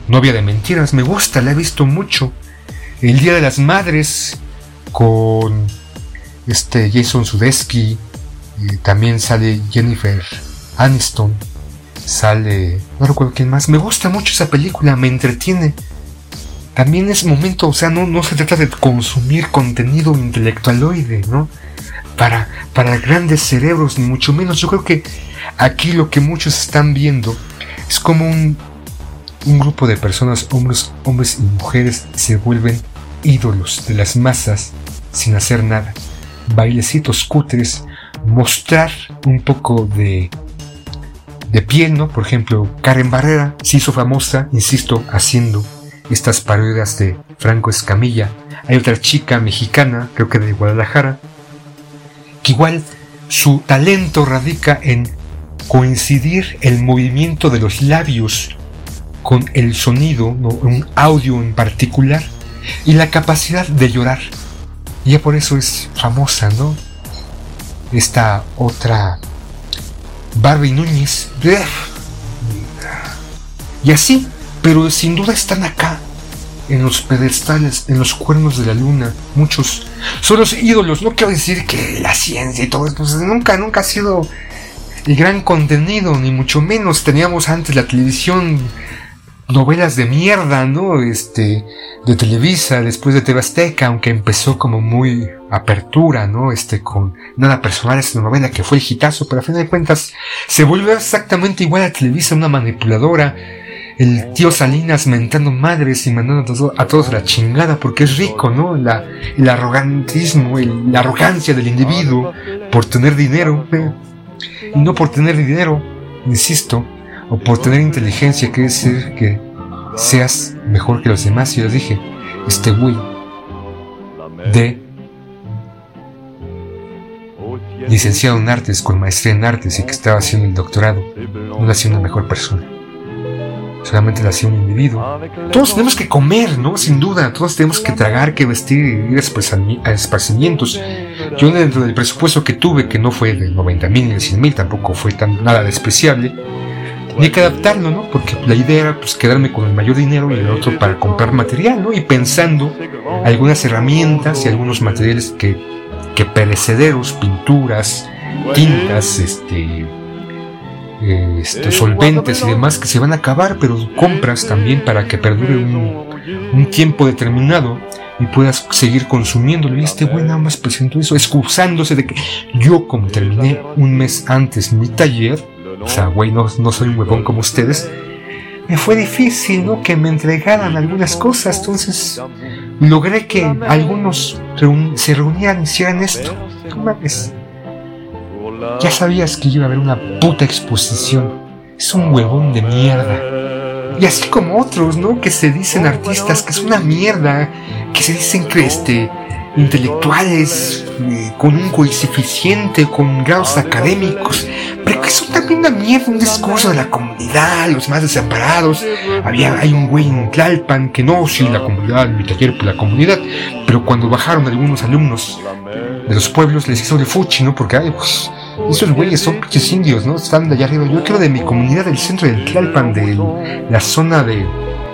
S1: Novia de Mentiras. Me gusta, la he visto mucho. El Día de las Madres con este Jason Sudeski. también sale Jennifer Aniston. Sale. No recuerdo quién más. Me gusta mucho esa película, me entretiene también es momento, o sea, no, no se trata de consumir contenido intelectualoide, ¿no? Para, para grandes cerebros, ni mucho menos. Yo creo que aquí lo que muchos están viendo es como un, un grupo de personas, hombres, hombres y mujeres, se vuelven ídolos de las masas sin hacer nada. Bailecitos cutres, mostrar un poco de, de piel, ¿no? Por ejemplo, Karen Barrera se hizo famosa, insisto, haciendo estas parodias de Franco Escamilla. Hay otra chica mexicana, creo que de Guadalajara, que igual su talento radica en coincidir el movimiento de los labios con el sonido, un audio en particular, y la capacidad de llorar. Y ya por eso es famosa, ¿no? Esta otra Barbie Núñez. Y así pero sin duda están acá, en los pedestales, en los cuernos de la luna. Muchos son los ídolos. No quiero decir que la ciencia y todo eso, pues nunca, nunca ha sido el gran contenido, ni mucho menos. Teníamos antes la televisión, novelas de mierda, ¿no? Este, de Televisa, después de TV aunque empezó como muy apertura, ¿no? Este, con nada personal, esta novela que fue el hitazo, pero a fin de cuentas se volvió exactamente igual a Televisa, una manipuladora el tío Salinas mentando madres y mandando a todos, a la chingada porque es rico, ¿no? La, el arrogantismo, la arrogancia del individuo por tener dinero, ¿eh? y no por tener dinero, insisto, o por tener inteligencia, quiere decir que seas mejor que los demás. Y les dije, este güey de licenciado en artes con maestría en artes y que estaba haciendo el doctorado, no era sido una mejor persona solamente la hacía un individuo. Todos tenemos que comer, ¿no? Sin duda, todos tenemos que tragar, que vestir, ir a esparcimientos. Yo dentro del presupuesto que tuve, que no fue de 90 mil ni de 100 mil, tampoco fue tan nada despreciable, tenía que adaptarlo, ¿no? Porque la idea era pues quedarme con el mayor dinero y el otro para comprar material, ¿no? Y pensando algunas herramientas y algunos materiales que, que perecederos, pinturas, tintas, este, eh, este, solventes y demás que se van a acabar, pero compras también para que perdure un, un tiempo determinado y puedas seguir consumiéndolo. Y este güey nada más presentó eso, excusándose de que yo, como terminé un mes antes mi taller, o sea, güey, no, no soy un huevón como ustedes, me fue difícil, ¿no? Que me entregaran algunas cosas. Entonces, logré que algunos se reunieran y hicieran esto. No mames. Ya sabías que iba a haber una puta exposición. Es un huevón de mierda. Y así como otros, ¿no? Que se dicen artistas, que es una mierda, que se dicen que este, intelectuales eh, con un coeficiente, con grados académicos, pero que son también una mierda, un discurso de la comunidad, los más desamparados. Había, hay un güey en Tlalpan que no, sí, la comunidad, mi taller por la comunidad, pero cuando bajaron algunos alumnos de los pueblos les hizo de fuchi, ¿no? Porque, ay, pues, esos güeyes son pinches indios, ¿no? Están de allá arriba. Yo quiero de mi comunidad del centro del Tlalpan, de la zona de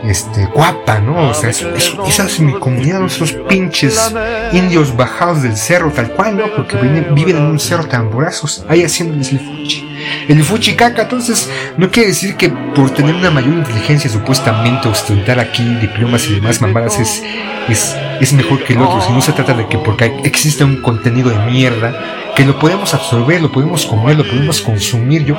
S1: este, guapa, ¿no? O sea, esa es mi comunidad, esos pinches indios bajados del cerro, tal cual, ¿no? Porque viven, en un cerro tamborazos, ahí haciéndoles el fuchi. El fuchi caca, entonces, no quiere decir que por tener una mayor inteligencia, supuestamente, ostentar aquí diplomas y demás mamadas es, es, es mejor que el otro, si no se trata de que porque existe un contenido de mierda, que lo podemos absorber, lo podemos comer, lo podemos consumir. Yo,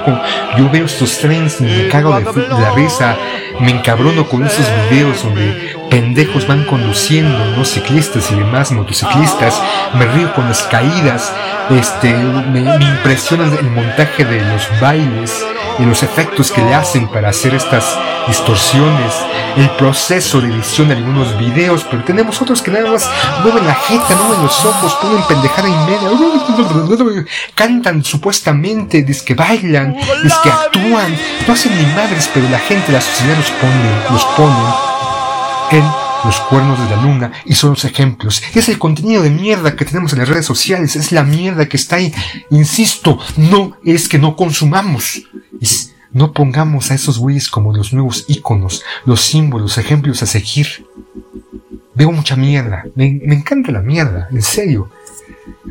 S1: yo veo estos trends me cago de, la risa, me encabrono con esos videos donde pendejos van conduciendo, ¿no? Ciclistas y demás, motociclistas, me río con las caídas, este, me, me impresiona el montaje de los bailes y los efectos que le hacen para hacer estas distorsiones, el proceso de edición de algunos videos, pero tenemos otros que nada más mueven la jeta, mueven los ojos, ponen pendejada y media, cantan supuestamente, dice que bailan, dice que actúan, no hacen ni madres, pero la gente, la sociedad los pone, los pone en los cuernos de la luna y son los ejemplos. Es el contenido de mierda que tenemos en las redes sociales, es la mierda que está ahí. Insisto, no es que no consumamos, es no pongamos a esos güeyes como los nuevos íconos, los símbolos, ejemplos a seguir. Veo mucha mierda, me, encanta la mierda, en serio.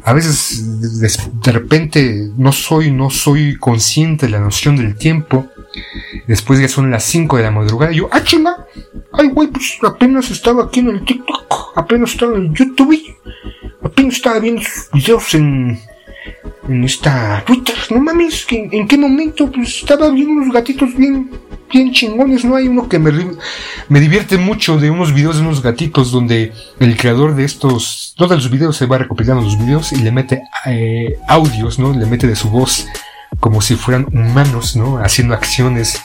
S1: A veces de, de, repente no soy, no soy consciente de la noción del tiempo. Después ya son las 5 de la madrugada y yo, ah chinga, ay güey, pues apenas estaba aquí en el TikTok, apenas estaba en YouTube, apenas estaba viendo videos en en esta Twitter, no mames, ¿en, qué momento? Pues estaba viendo unos gatitos bien, bien chingones, ¿no? Hay uno que me, me divierte mucho de unos videos de unos gatitos donde el creador de estos, todos los videos se va recopilando los videos y le mete eh, audios, ¿no? Le mete de su voz como si fueran humanos, ¿no? Haciendo acciones.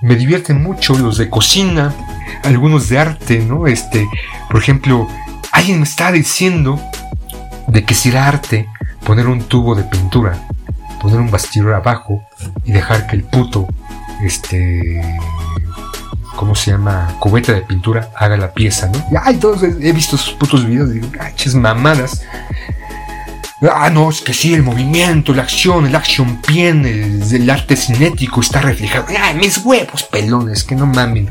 S1: Me divierten mucho los de cocina, algunos de arte, ¿no? Este, por ejemplo, alguien me está diciendo de que si era arte poner un tubo de pintura, poner un bastidor abajo y dejar que el puto, este, ¿cómo se llama? Cubeta de pintura haga la pieza, ¿no? Y, ay, todos he visto esos putos videos digo, ay, mamadas. Ah, no, es que sí, el movimiento, la acción, el action pien, el, arte cinético está reflejado. Ay, mis huevos pelones, que no mamen.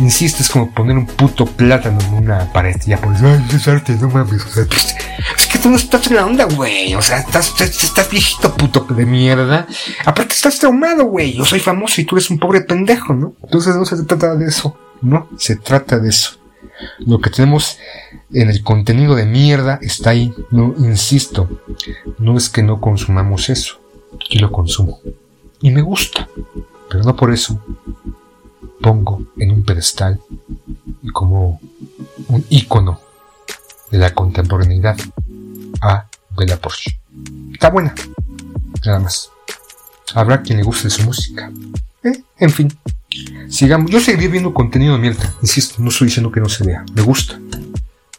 S1: Insisto, es como poner un puto plátano en una pared. Y ya pones, ay, es arte, no mames. O sea, pues, es que tú no estás en la onda, güey. O sea, estás, estás, viejito puto de mierda. Aparte, estás traumado, güey. Yo soy famoso y tú eres un pobre pendejo, ¿no? Entonces no se trata de eso. No, se trata de eso. Lo que tenemos en el contenido de mierda está ahí. No, insisto, no es que no consumamos eso. Yo lo consumo. Y me gusta. Pero no por eso pongo en un pedestal y como un ícono de la contemporaneidad a Bella Porsche. Está buena. Nada más. Habrá quien le guste su música. Eh, en fin. Sigamos. Yo seguiré viendo contenido de mierda. Insisto, no estoy diciendo que no se vea. Me gusta.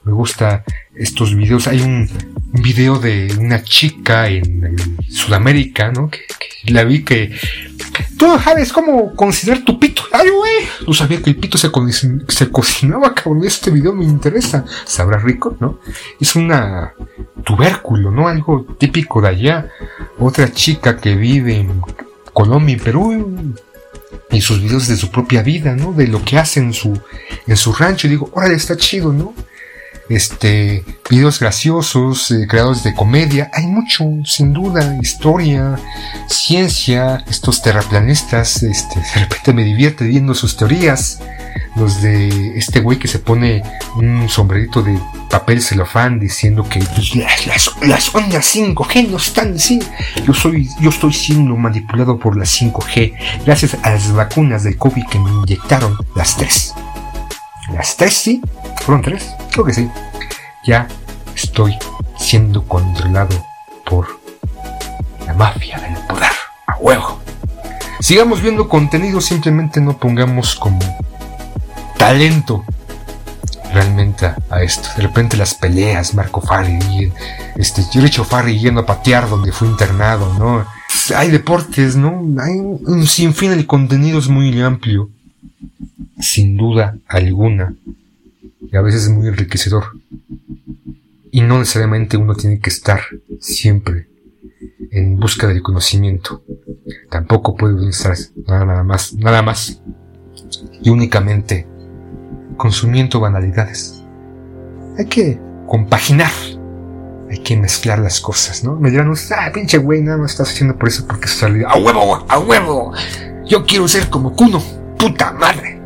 S1: Me gusta estos videos. Hay un, video de una chica en, Sudamérica, ¿no? Que, la vi que. Tú sabes cómo considerar tu pito. ¡Ay, güey! No sabía que el pito se, se cocinaba, cabrón. Este video me interesa. Sabrá rico, ¿no? Es una tubérculo, ¿no? Algo típico de allá. Otra chica que vive en Colombia y Perú y sus videos de su propia vida, ¿no? De lo que hace su, en su rancho. Y digo, órale, está chido, ¿no? Este, videos graciosos, eh, creadores de comedia. Hay mucho, sin duda, historia, ciencia, estos terraplanistas, este, de repente me divierte viendo sus teorías. Los de este güey que se pone un sombrerito de papel celofán diciendo que pues, las, las, ondas 5G no están así. Yo, soy, yo estoy siendo manipulado por las 5G gracias a las vacunas del COVID que me inyectaron las tres. Las tres sí, fueron tres, creo que sí. Ya estoy siendo controlado por la mafia del poder. A huevo. Sigamos viendo contenido, simplemente no pongamos como talento realmente a, esto. De repente las peleas, Marco Farri, este, Richo Farri yendo a patear donde fue internado, ¿no? Hay deportes, ¿no? Hay un sinfín, el contenido es muy amplio, sin duda alguna, y a veces es muy enriquecedor. Y no necesariamente uno tiene que estar siempre en busca del conocimiento. Tampoco puede estar nada más, nada más y únicamente consumiendo banalidades. Hay que compaginar, hay que mezclar las cosas, ¿no? Me dirán, ah, pinche güey, nada más estás haciendo por eso porque salió. ¡A huevo! ¡A huevo! Yo quiero ser como Kuno, puta madre.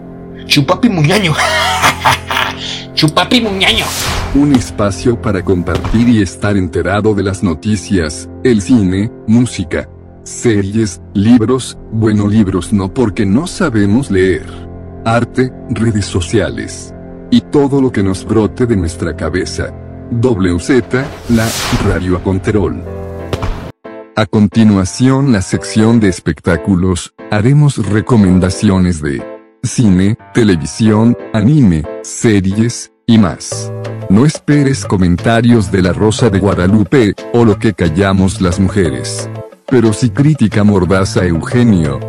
S1: Chupapi muñaño. Chupapi muñaño.
S2: Un espacio para compartir y estar enterado de las noticias, el cine, música, series, libros, bueno libros no porque no sabemos leer arte, redes sociales y todo lo que nos brote de nuestra cabeza. WZ, la Radio Aconterol. A continuación la sección de espectáculos, haremos recomendaciones de cine, televisión, anime, series, y más. No esperes comentarios de la Rosa de Guadalupe, o lo que callamos las mujeres. Pero si crítica mordaza Eugenio,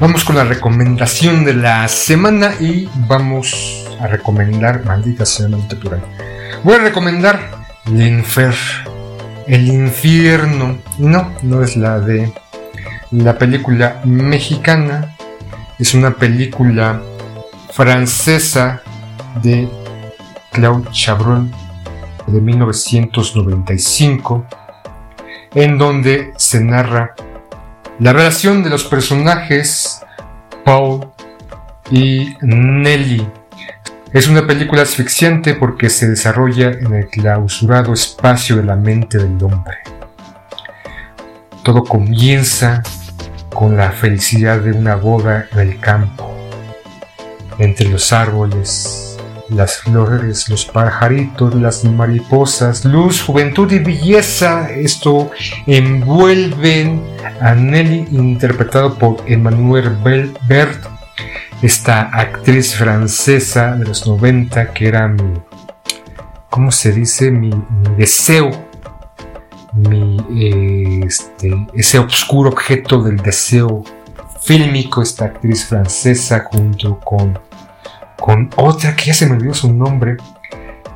S1: Vamos con la recomendación de la semana y vamos a recomendar, maldita sea, plural. Voy a recomendar L'Enfer, El Infierno. No, no es la de la película mexicana, es una película francesa de Claude Chabrol de 1995, en donde se narra la relación de los personajes Paul y Nelly es una película asfixiante porque se desarrolla en el clausurado espacio de la mente del hombre. Todo comienza con la felicidad de una boda en el campo, entre los árboles, las flores, los pajaritos, las mariposas, luz, juventud y belleza. Esto envuelven a Nelly interpretado por Emmanuel Bert, esta actriz francesa de los 90 que era mi, ¿cómo se dice? Mi, deseo, este, ese oscuro objeto del deseo fílmico, esta actriz francesa junto con con otra que ya se me olvidó su nombre.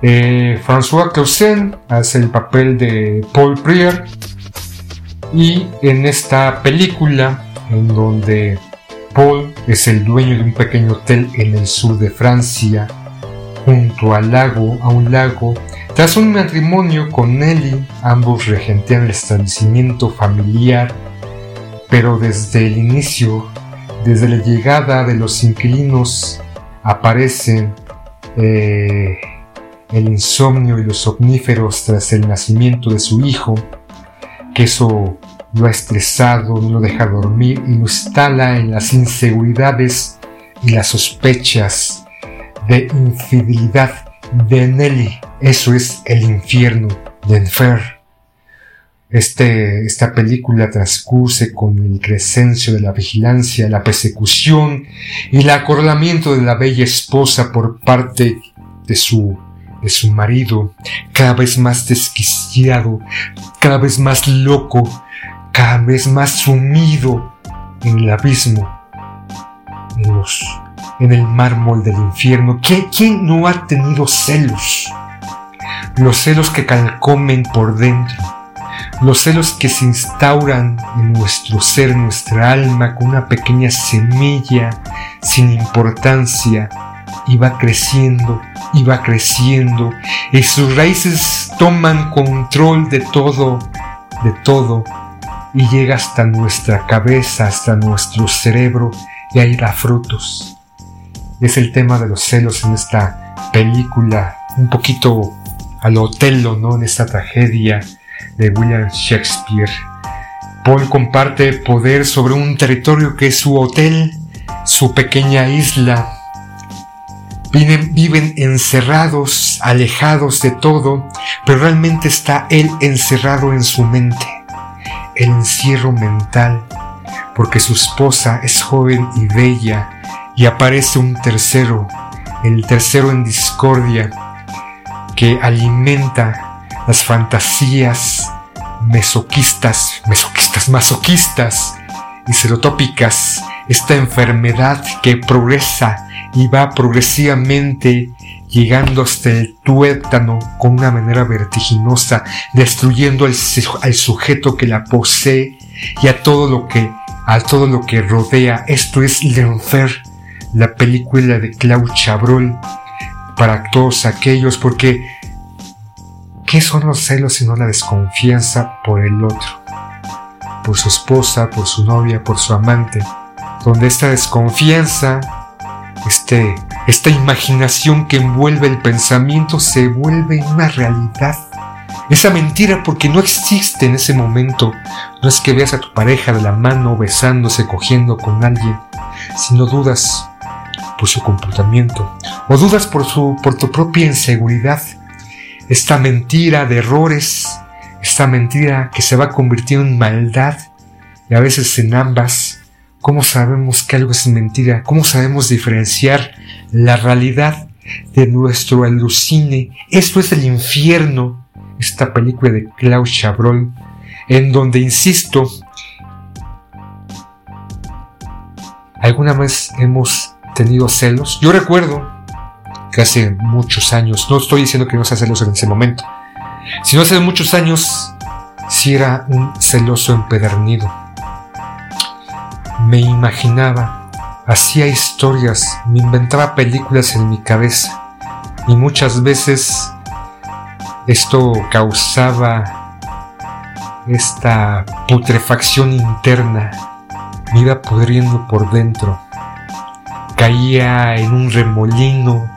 S1: Eh, François Clausen hace el papel de Paul Prier. Y en esta película, en donde Paul es el dueño de un pequeño hotel en el sur de Francia, junto al lago, a un lago, tras un matrimonio con Nelly, ambos regentean el establecimiento familiar, pero desde el inicio, desde la llegada de los inquilinos aparecen eh, el insomnio y los somníferos tras el nacimiento de su hijo, que eso lo ha estresado, no lo deja dormir y lo instala en las inseguridades y las sospechas de infidelidad de Nelly. Eso es el infierno de Enfer. Este, esta película transcurre con el crescencio de la vigilancia, la persecución y el acorralamiento de la bella esposa por parte de su, de su marido, cada vez más desquiciado, cada vez más loco, cada vez más sumido en el abismo, en, los, en el mármol del infierno. ¿Quién no ha tenido celos? Los celos que calcomen por dentro los celos que se instauran en nuestro ser, nuestra alma, con una pequeña semilla sin importancia, y va creciendo y va creciendo y sus raíces toman control de todo, de todo y llega hasta nuestra cabeza, hasta nuestro cerebro y ahí da frutos. Es el tema de los celos en esta película, un poquito al Otelo, ¿no? En esta tragedia de William Shakespeare. Paul comparte poder sobre un territorio que es su hotel, su pequeña isla. Viven, viven encerrados, alejados de todo, pero realmente está él encerrado en su mente el encierro mental, porque su esposa es joven y bella, y aparece un tercero, el tercero en discordia, que alimenta las fantasías mesoquistas, mesoquistas, masoquistas y serotópicas, esta enfermedad que progresa y va progresivamente llegando hasta el tuétano con una manera vertiginosa, destruyendo al, sujeto que la posee y a todo lo que a todo lo que rodea. Esto es L'Enfer, la película de Claude Chabrol para todos aquellos, porque ¿qué son los celos sino la desconfianza por el otro? Por su esposa, por su novia, por su amante, donde esta desconfianza este, esta imaginación que envuelve el pensamiento se vuelve una realidad. Esa mentira porque no existe en ese momento. No es que veas a tu pareja de la mano besándose, cogiendo con alguien, sino dudas por su comportamiento o dudas por, su, por tu propia inseguridad. Esta mentira de errores, esta mentira que se va convirtiendo en maldad y a veces en ambas ¿Cómo sabemos que algo es mentira? ¿Cómo sabemos diferenciar la realidad de nuestro alucine? Esto es el infierno, esta película de Klaus Chabrol, en donde, insisto, ¿alguna vez hemos tenido celos? Yo recuerdo que hace muchos años, no estoy diciendo que no sea celoso en ese momento, sino hace muchos años, si era un celoso empedernido. Me imaginaba, hacía historias, me inventaba películas en mi cabeza y muchas veces esto causaba esta putrefacción interna, me iba pudriendo por dentro, caía en un remolino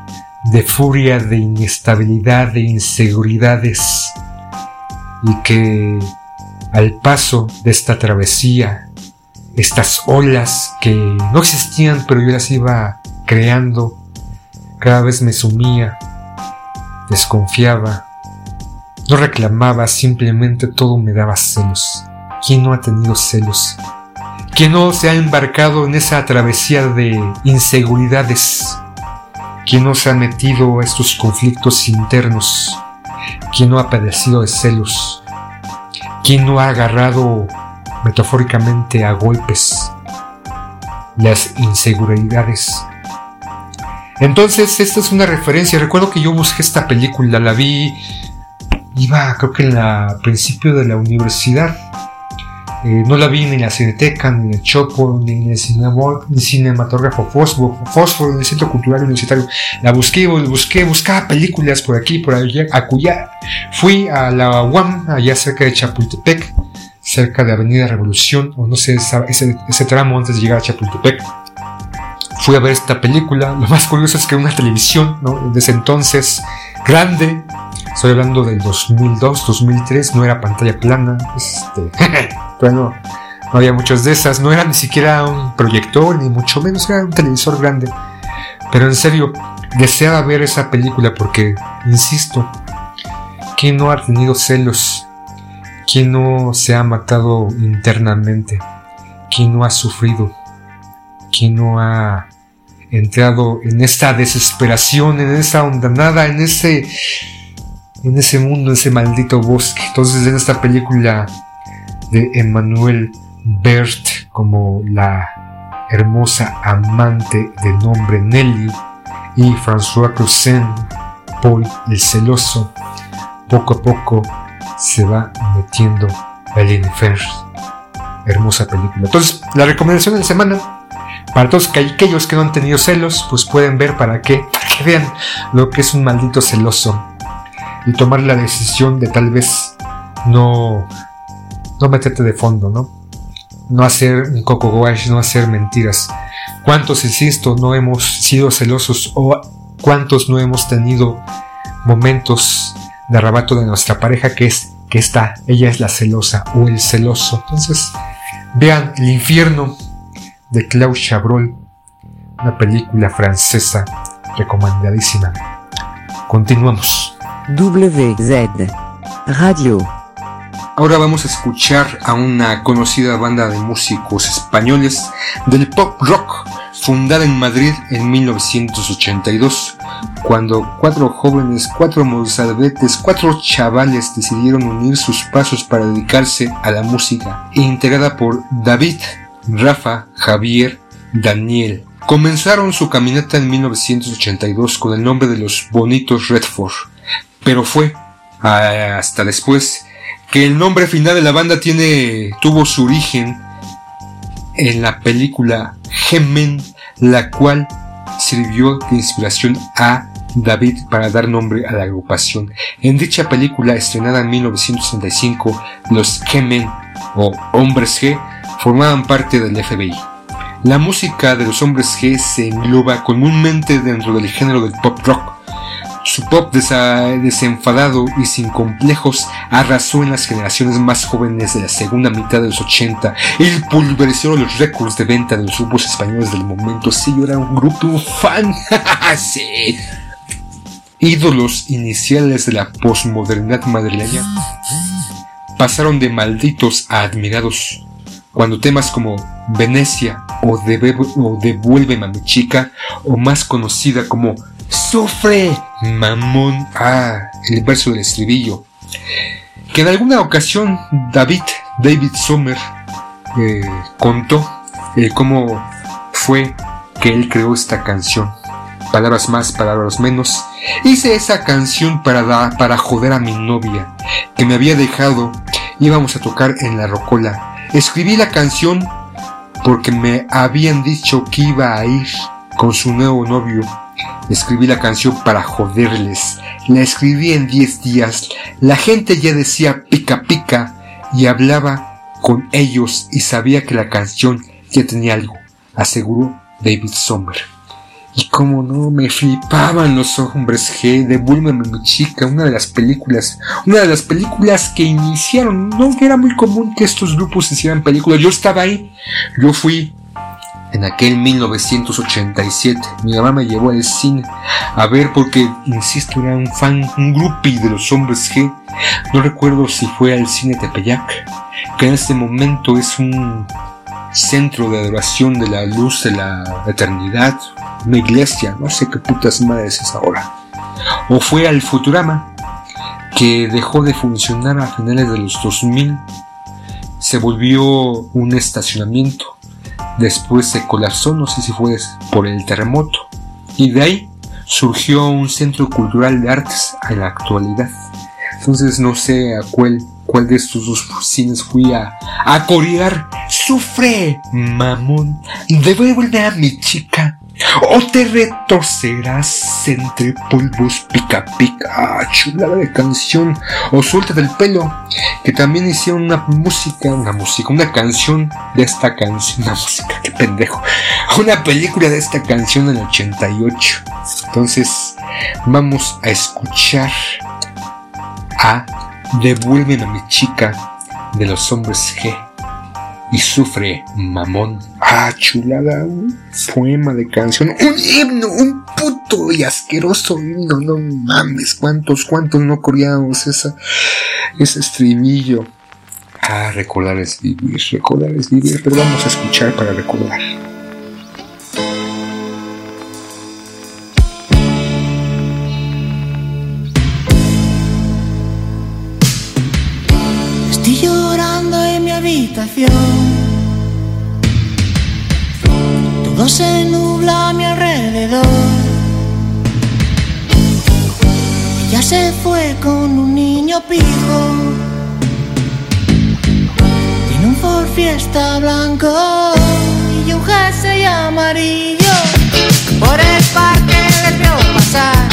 S1: de furia, de inestabilidad, de inseguridades y que al paso de esta travesía estas olas que no existían, pero yo las iba creando. Cada vez me sumía, desconfiaba, no reclamaba, simplemente todo me daba celos. ¿Quién no ha tenido celos? ¿Quién no se ha embarcado en esa travesía de inseguridades? ¿Quién no se ha metido a estos conflictos internos? ¿Quién no ha padecido de celos? ¿Quién no ha agarrado metafóricamente a golpes las inseguridades. Entonces, esta es una referencia. Recuerdo que yo busqué esta película, la vi, iba creo que en la principio de la universidad. Eh, no la vi ni en la Cineteca, ni en el Chopo, ni en el cinematógrafo Fósforo, Fósforo, en el Centro Cultural Universitario. La busqué, busqué, buscaba películas por aquí, por allá, acullá. Fui a la UAM, allá cerca de Chapultepec cerca de Avenida Revolución, o no sé, ese, tramo antes de llegar a Chapultepec. Fui a ver esta película. Lo más curioso es que una televisión, ¿no? Desde entonces, grande, estoy hablando del 2002, 2003, no era pantalla plana, este, bueno, no había muchas de esas, no era ni siquiera un proyector, ni mucho menos, era un televisor grande. Pero en serio, deseaba ver esa película porque, insisto, que no ha tenido celos ¿Quién no se ha matado internamente? ¿Quién no ha sufrido? ¿Quién no ha entrado en esta desesperación, en esa hondanada, en ese, en ese mundo, ese maldito bosque? Entonces, en esta película de Emmanuel Bert como la hermosa amante de nombre Nelly y François Cluzin, Paul el celoso, poco a poco se va metiendo el infierno. Hermosa película. Entonces, la recomendación de la semana, para todos aquellos que no han tenido celos, pues pueden ver para qué, que vean lo que es un maldito celoso y tomar la decisión de tal vez no, no meterte de fondo, ¿no? No hacer un coco wash, no hacer mentiras. ¿Cuántos, insisto, no hemos sido celosos o cuántos no hemos tenido momentos de arrebato de nuestra pareja que es que está, ella es la celosa o el celoso? Entonces, vean El infierno de Klaus Chabrol, una película francesa recomendadísima. Continuamos.
S3: WZ Radio.
S1: Ahora vamos a escuchar a una conocida banda de músicos españoles del pop rock, fundada en Madrid en 1982, cuando cuatro jóvenes, cuatro mozalbetes, cuatro chavales decidieron unir sus pasos para dedicarse a la música, integrada por David, Rafa, Javier, Daniel. Comenzaron su caminata en 1982 con el nombre de los Bonitos Redford pero fue ah, hasta después que el nombre final de la banda tiene, tuvo su origen en la película Gemen, la cual sirvió de inspiración a David para dar nombre a la agrupación. En dicha película estrenada en 1965, los Gemen o Hombres G formaban parte del FBI. La música de los Hombres G se engloba comúnmente dentro del género del pop rock, su pop desenfadado y sin complejos arrasó en las generaciones más jóvenes de la segunda mitad de los 80 y pulverizó los récords de venta de los grupos españoles del momento. Sí, yo era un grupo fan. sí. Ídolos iniciales de la posmodernidad madrileña pasaron de malditos a admirados cuando temas como Venecia o, Devuélveme a mi chica o más conocida como Sufre, mamón. Ah, el verso del estribillo. Que en alguna ocasión David, David Sommer, eh, contó eh, cómo fue que él creó esta canción. Palabras más, palabras menos. Hice esa canción para, para joder a mi novia, que me había dejado. Íbamos a tocar en la rocola. Escribí la canción porque me habían dicho que iba a ir con su nuevo novio Escribí la canción para joderles. La escribí en 10 días. La gente ya decía pica pica y hablaba con ellos y sabía que la canción ya tenía algo, aseguró David Sommer. Y como no, me flipaban los hombres G, Devuélveme mi chica, una de las películas, una de las películas que iniciaron, no era muy común que estos grupos hicieran películas, yo estaba ahí, yo fui en aquel 1987. Mi mamá me llevó al cine a ver porque, insisto, era un fan, un groupie de los hombres G. No recuerdo si fue al cine Tepeyac, que en este momento es un centro de adoración de la luz de la eternidad, una iglesia, no sé qué putas madres es ahora. O fue al Futurama, que dejó de funcionar a finales de los 2000, se volvió un estacionamiento Después se colapsó, no sé si fue por el terremoto. Y de ahí surgió un centro cultural de artes en la actualidad. Entonces no sé a cuál, cuál de estos dos cines fui a, a corear. Sufre, mamón. Devuelve a mi chica o te retorcerás entre polvos pica pica, chulada de canción, o suelta del pelo, que también hicieron una música, una música, una canción de esta canción, una música, qué pendejo, una película de esta canción en el 88. Entonces, vamos a escuchar a Devuélveme a mi chica de los hombres G y sufre mamón. Ah, chulada, un poema de canción, un himno, un puto y asqueroso himno, no mames, cuántos, cuántos no coreamos esa, ese estribillo. Ah, recordar es vivir, recordar es vivir, pero vamos a escuchar para recordar.
S4: Todo se nubla a mi alrededor. Ella se fue con un niño pijo. Tiene un Ford Fiesta blanco y un jersey amarillo. Por el parque les veo pasar.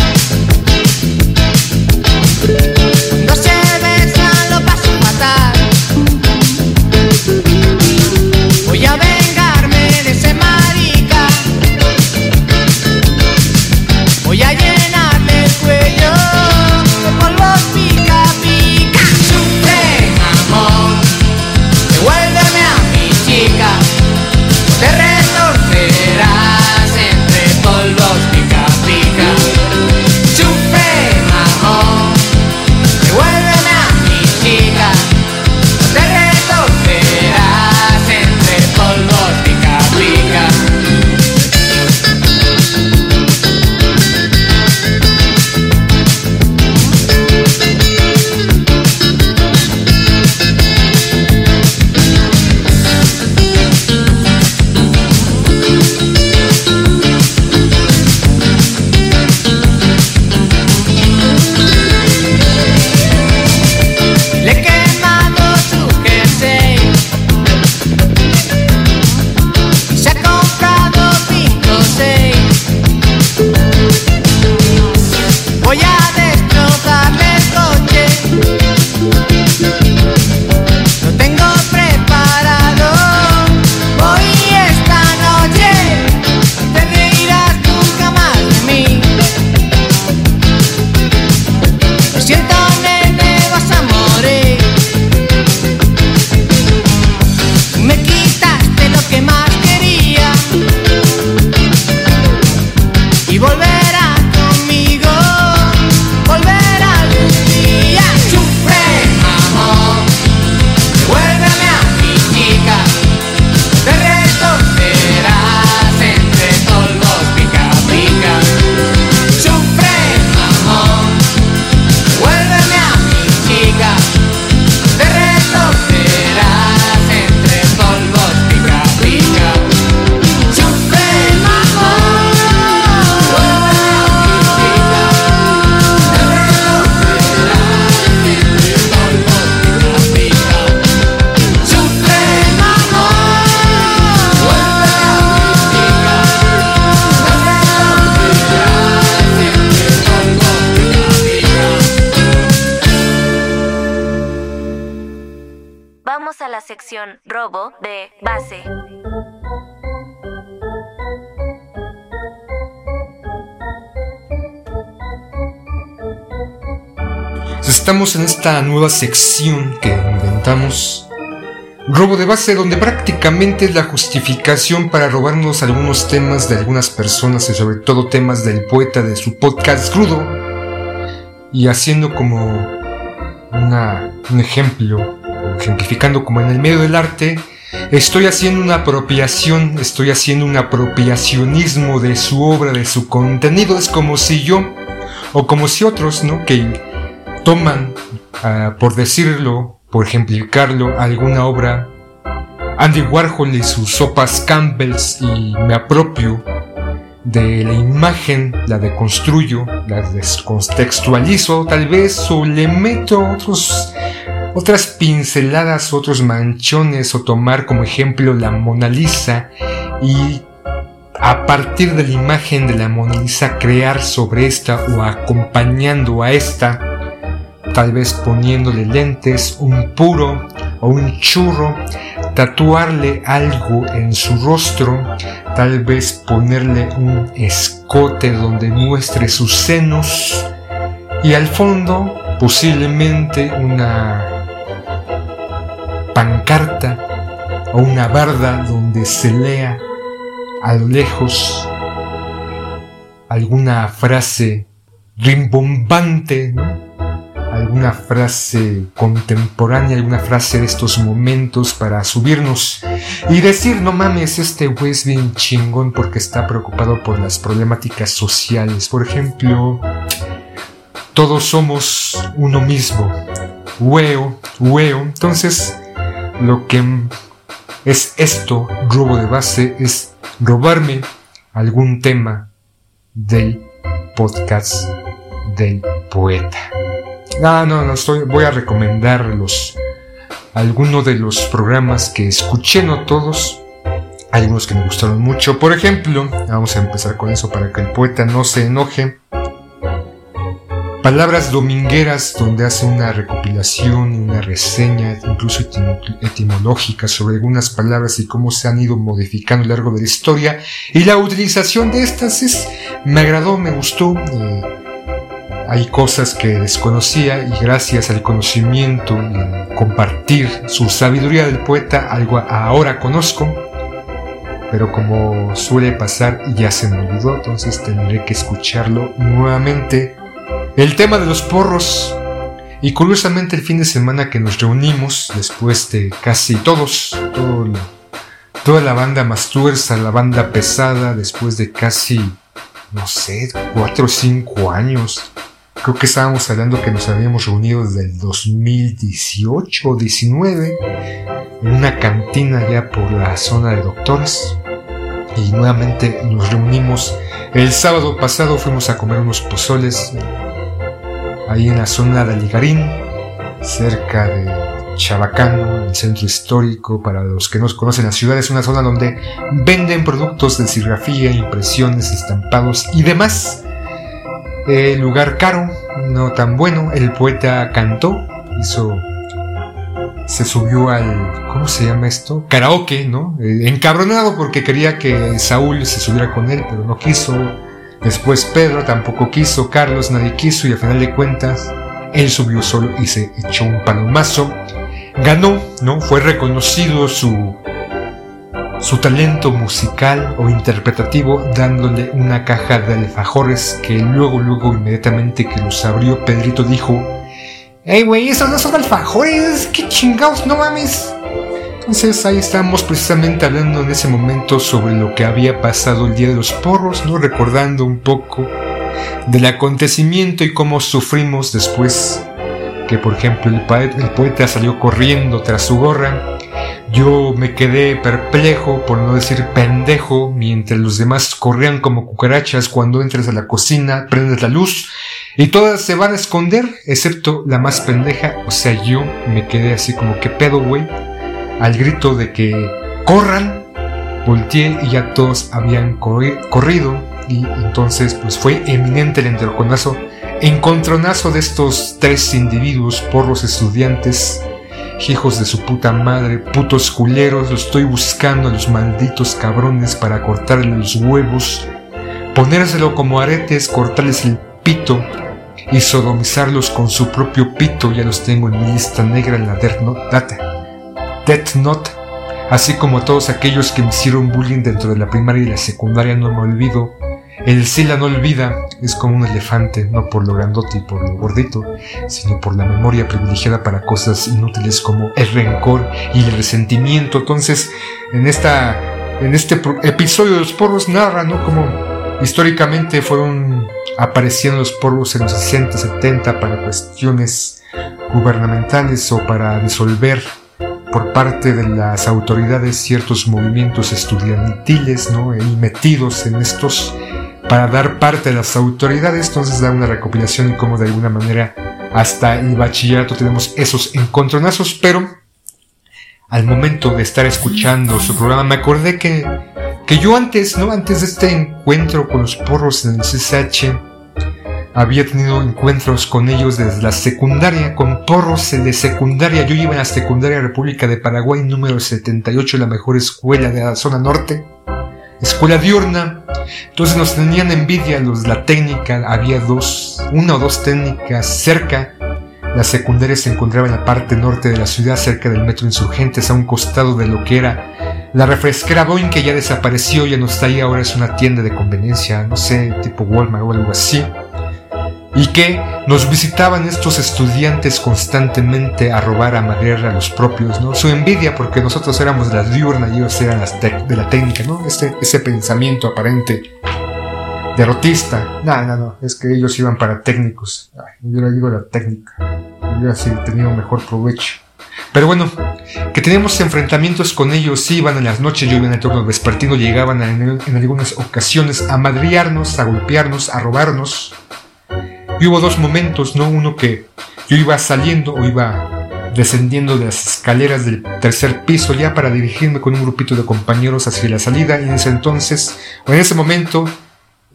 S1: Estamos en esta nueva sección que inventamos. Robo de base, donde prácticamente es la justificación para robarnos algunos temas de algunas personas y sobre todo temas del poeta de su podcast crudo. Y haciendo como un ejemplo, ejemplificando como en el medio del arte, estoy haciendo una apropiación, estoy haciendo un apropiacionismo de su obra, de su contenido. Es como si yo, o como si otros, ¿no? Que toman, ah, por decirlo, por ejemplificarlo, alguna obra, Andy Warhol y sus sopas Campbell's y me apropio de la imagen, la deconstruyo, la descontextualizo tal vez o le meto otros, otras pinceladas, otros manchones o tomar como ejemplo la Mona Lisa y a partir de la imagen de la Mona Lisa crear sobre esta o acompañando a esta tal vez poniéndole lentes, un puro o un churro, tatuarle algo en su rostro, tal vez ponerle un escote donde muestre sus senos y al fondo posiblemente una pancarta o una barda donde se lea a lo lejos alguna frase rimbombante, ¿no? Alguna frase contemporánea, alguna frase de estos momentos para subirnos y decir, no mames, este güey es bien chingón porque está preocupado por las problemáticas sociales. Por ejemplo, todos somos uno mismo. Hueo, hueo. Entonces, lo que es esto, robo de base, es robarme algún tema del podcast del poeta. No, no, no, estoy, voy a recomendarlos. Algunos de los programas que escuché, no todos. Algunos que me gustaron mucho. Por ejemplo, vamos a empezar con eso para que el poeta no se enoje. Palabras domingueras donde hace una recopilación, una reseña, incluso etimológica sobre algunas palabras y cómo se han ido modificando a lo largo de la historia. Y la utilización de estas es, me agradó, me gustó. Eh, hay cosas que desconocía y gracias al conocimiento y compartir su sabiduría del poeta, algo ahora conozco, pero como suele pasar ya se me olvidó, entonces tendré que escucharlo nuevamente. El tema de los porros. Y curiosamente el fin de semana que nos reunimos, después de casi todos, toda la banda más tuerza, la banda pesada, después de casi, no sé, 4 o 5 años, Creo que estábamos hablando que nos habíamos reunido desde el 2018 o 19 en una cantina ya por la zona de doctores. Y nuevamente nos reunimos. El sábado pasado fuimos a comer unos pozoles ahí en la zona de Ligarín, cerca de Chabacano, el centro histórico. Para los que no conocen la ciudad, es una zona donde venden productos de serigrafía, impresiones, estampados y demás el lugar caro, no tan bueno. El poeta cantó, hizo. Se subió al. ¿Cómo se llama esto? Karaoke, ¿no? Eh, encabronado porque quería que Saúl se subiera con él, pero no quiso. Después Pedro tampoco quiso, Carlos nadie quiso y al final de cuentas él subió solo y se echó un palomazo. Ganó, ¿no? Fue reconocido su su talento musical o interpretativo dándole una caja de alfajores que luego, luego, inmediatamente que los abrió, Pedrito dijo, ¡Ey, güey, esos no son alfajores! ¡Qué chingados, no mames! Entonces ahí estamos precisamente hablando en ese momento sobre lo que había pasado el día de los porros, ¿no? Recordando un poco del acontecimiento y cómo sufrimos después que, por ejemplo, el poeta salió corriendo tras su gorra yo me quedé perplejo, por no decir pendejo, mientras los demás corrían como cucarachas. Cuando entras a la cocina, prendes la luz y todas se van a esconder, excepto la más pendeja, o sea, yo me quedé así como que pedo, güey, al grito de que corran, volteé y ya todos habían corrido. Y entonces pues fue eminente el entronazo, encontronazo de estos tres individuos por los estudiantes hijos de su puta madre, putos culeros, lo estoy buscando a los malditos cabrones para cortarle los huevos, ponérselo como aretes, cortarles el pito y sodomizarlos con su propio pito, ya los tengo en mi lista negra en la Death Note, Note, así como a todos aquellos que me hicieron bullying dentro de la primaria y la secundaria, no me olvido el Sila no olvida, es como un elefante, no por lo grandote y por lo gordito, sino por la memoria privilegiada para cosas inútiles como el rencor y el resentimiento. Entonces, en, esta, en este episodio de los porros narra, ¿no? Como históricamente fueron apareciendo los porros en los 60, 70 para cuestiones gubernamentales o para disolver por parte de las autoridades ciertos movimientos estudiantiles, ¿no? Y metidos en estos para dar parte a las autoridades, entonces da una recopilación y cómo de alguna manera hasta el bachillerato tenemos esos encontronazos, pero al momento de estar escuchando su programa me acordé que, que yo antes, ¿no? Antes de este encuentro con los porros en el CSH, había tenido encuentros con ellos desde la secundaria, con porros de secundaria. Yo iba en la secundaria República de Paraguay número 78, la mejor escuela de la zona norte escuela diurna. Entonces nos tenían envidia los la técnica, había dos, una o dos técnicas cerca. La secundaria se encontraba en la parte norte de la ciudad, cerca del metro Insurgentes, a un costado de lo que era la refresquera Boeing, que ya desapareció, ya no está ahí, ahora es una tienda de conveniencia, no sé, tipo Walmart o algo así y que nos visitaban estos estudiantes constantemente a robar, a madrear a los propios, ¿no? Su envidia porque nosotros éramos de la diurna y ellos eran las de la técnica, ¿no? Este, ese pensamiento aparente derrotista. No, no, no, es que ellos iban para técnicos. yo le digo la técnica. Yo así tenido mejor provecho. Pero bueno, que teníamos enfrentamientos con ellos, iban en las noches, yo iba en el turno vespertino, llegaban en, en algunas ocasiones a madriarnos, a golpearnos, a robarnos y hubo dos momentos, ¿no? Uno que yo iba saliendo o iba descendiendo de las escaleras del tercer piso ya para dirigirme con un grupito de compañeros hacia la salida y en ese entonces, o en ese momento,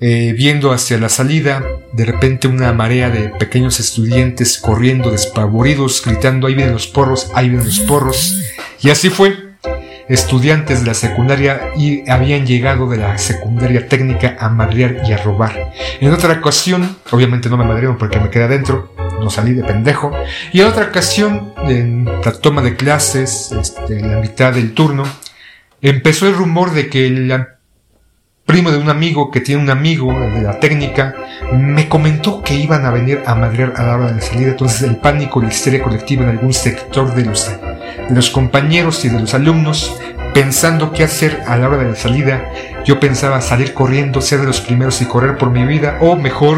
S1: eh, viendo hacia la salida, de repente una marea de pequeños estudiantes corriendo despavoridos, gritando, ahí vienen los porros, ahí vienen los porros. Y así fue. Estudiantes de la secundaria y habían llegado de la secundaria técnica a madrear y a robar. En otra ocasión, obviamente no me madrearon porque me quedé adentro, no salí de pendejo. Y en otra ocasión, en la toma de clases, este, en la mitad del turno, empezó el rumor de que la primo de un amigo que tiene un amigo de la técnica, me comentó que iban a venir a madrear a la hora de salida. Entonces el pánico y la histeria colectiva en algún sector de los, de los compañeros y de los alumnos, pensando qué hacer a la hora de la salida, yo pensaba salir corriendo, ser de los primeros y correr por mi vida, o mejor,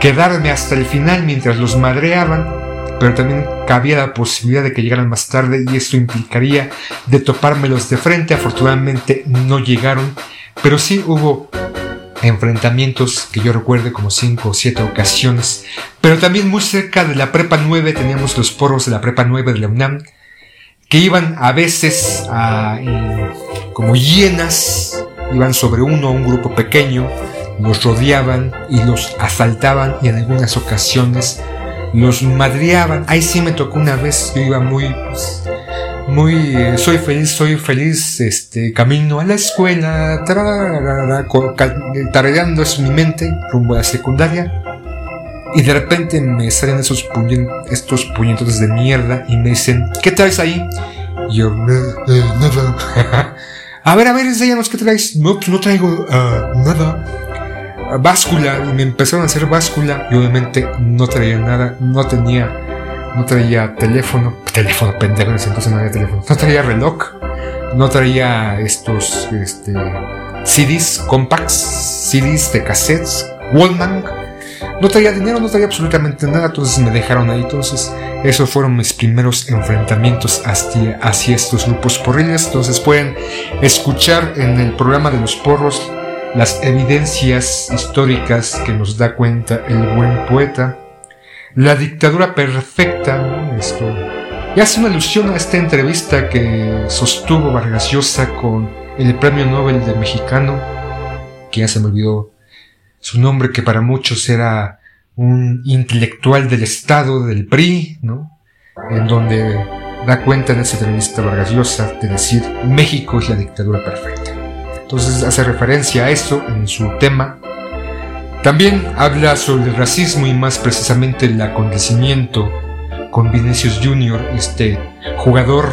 S1: quedarme hasta el final mientras los madreaban pero también cabía la posibilidad de que llegaran más tarde y esto implicaría de topármelos de frente. Afortunadamente no llegaron pero sí hubo enfrentamientos que yo recuerde como cinco o siete ocasiones. Pero también muy cerca de la prepa 9 teníamos los poros de la prepa 9 de la UNAM que iban a veces eh, como hienas, iban sobre uno un grupo pequeño, los rodeaban y los asaltaban y en algunas ocasiones los madreaban. Ahí sí me tocó una vez, yo iba muy pues, muy eh, soy feliz, soy feliz, este camino a la escuela, tarareando es mi mente rumbo a la secundaria. Y de repente me salen esos estos puñetones de mierda y me dicen, ¿qué traes ahí? Y yo, eh, nada. a ver, a ver, enséñanos qué traes. No, pues no traigo ah, nada. Báscula, y me empezaron a hacer báscula y obviamente no traía nada, no tenía no traía teléfono, teléfono pendejo, entonces no había teléfono, no traía reloj, no traía estos este, CDs, compacts, CDs de cassettes, Wallman, no traía dinero, no traía absolutamente nada, entonces me dejaron ahí, entonces esos fueron mis primeros enfrentamientos hacia, hacia estos grupos porriles, entonces pueden escuchar en el programa de los porros las evidencias históricas que nos da cuenta el buen poeta. La dictadura perfecta, esto. Y hace una alusión a esta entrevista que sostuvo Vargas Llosa con el premio Nobel de Mexicano, que ya se me olvidó su nombre, que para muchos era un intelectual del Estado, del PRI, ¿no? En donde da cuenta en esa entrevista Vargas Llosa de decir México es la dictadura perfecta. Entonces hace referencia a eso en su tema también habla sobre el racismo y más precisamente el acontecimiento con Vinicius Jr., este jugador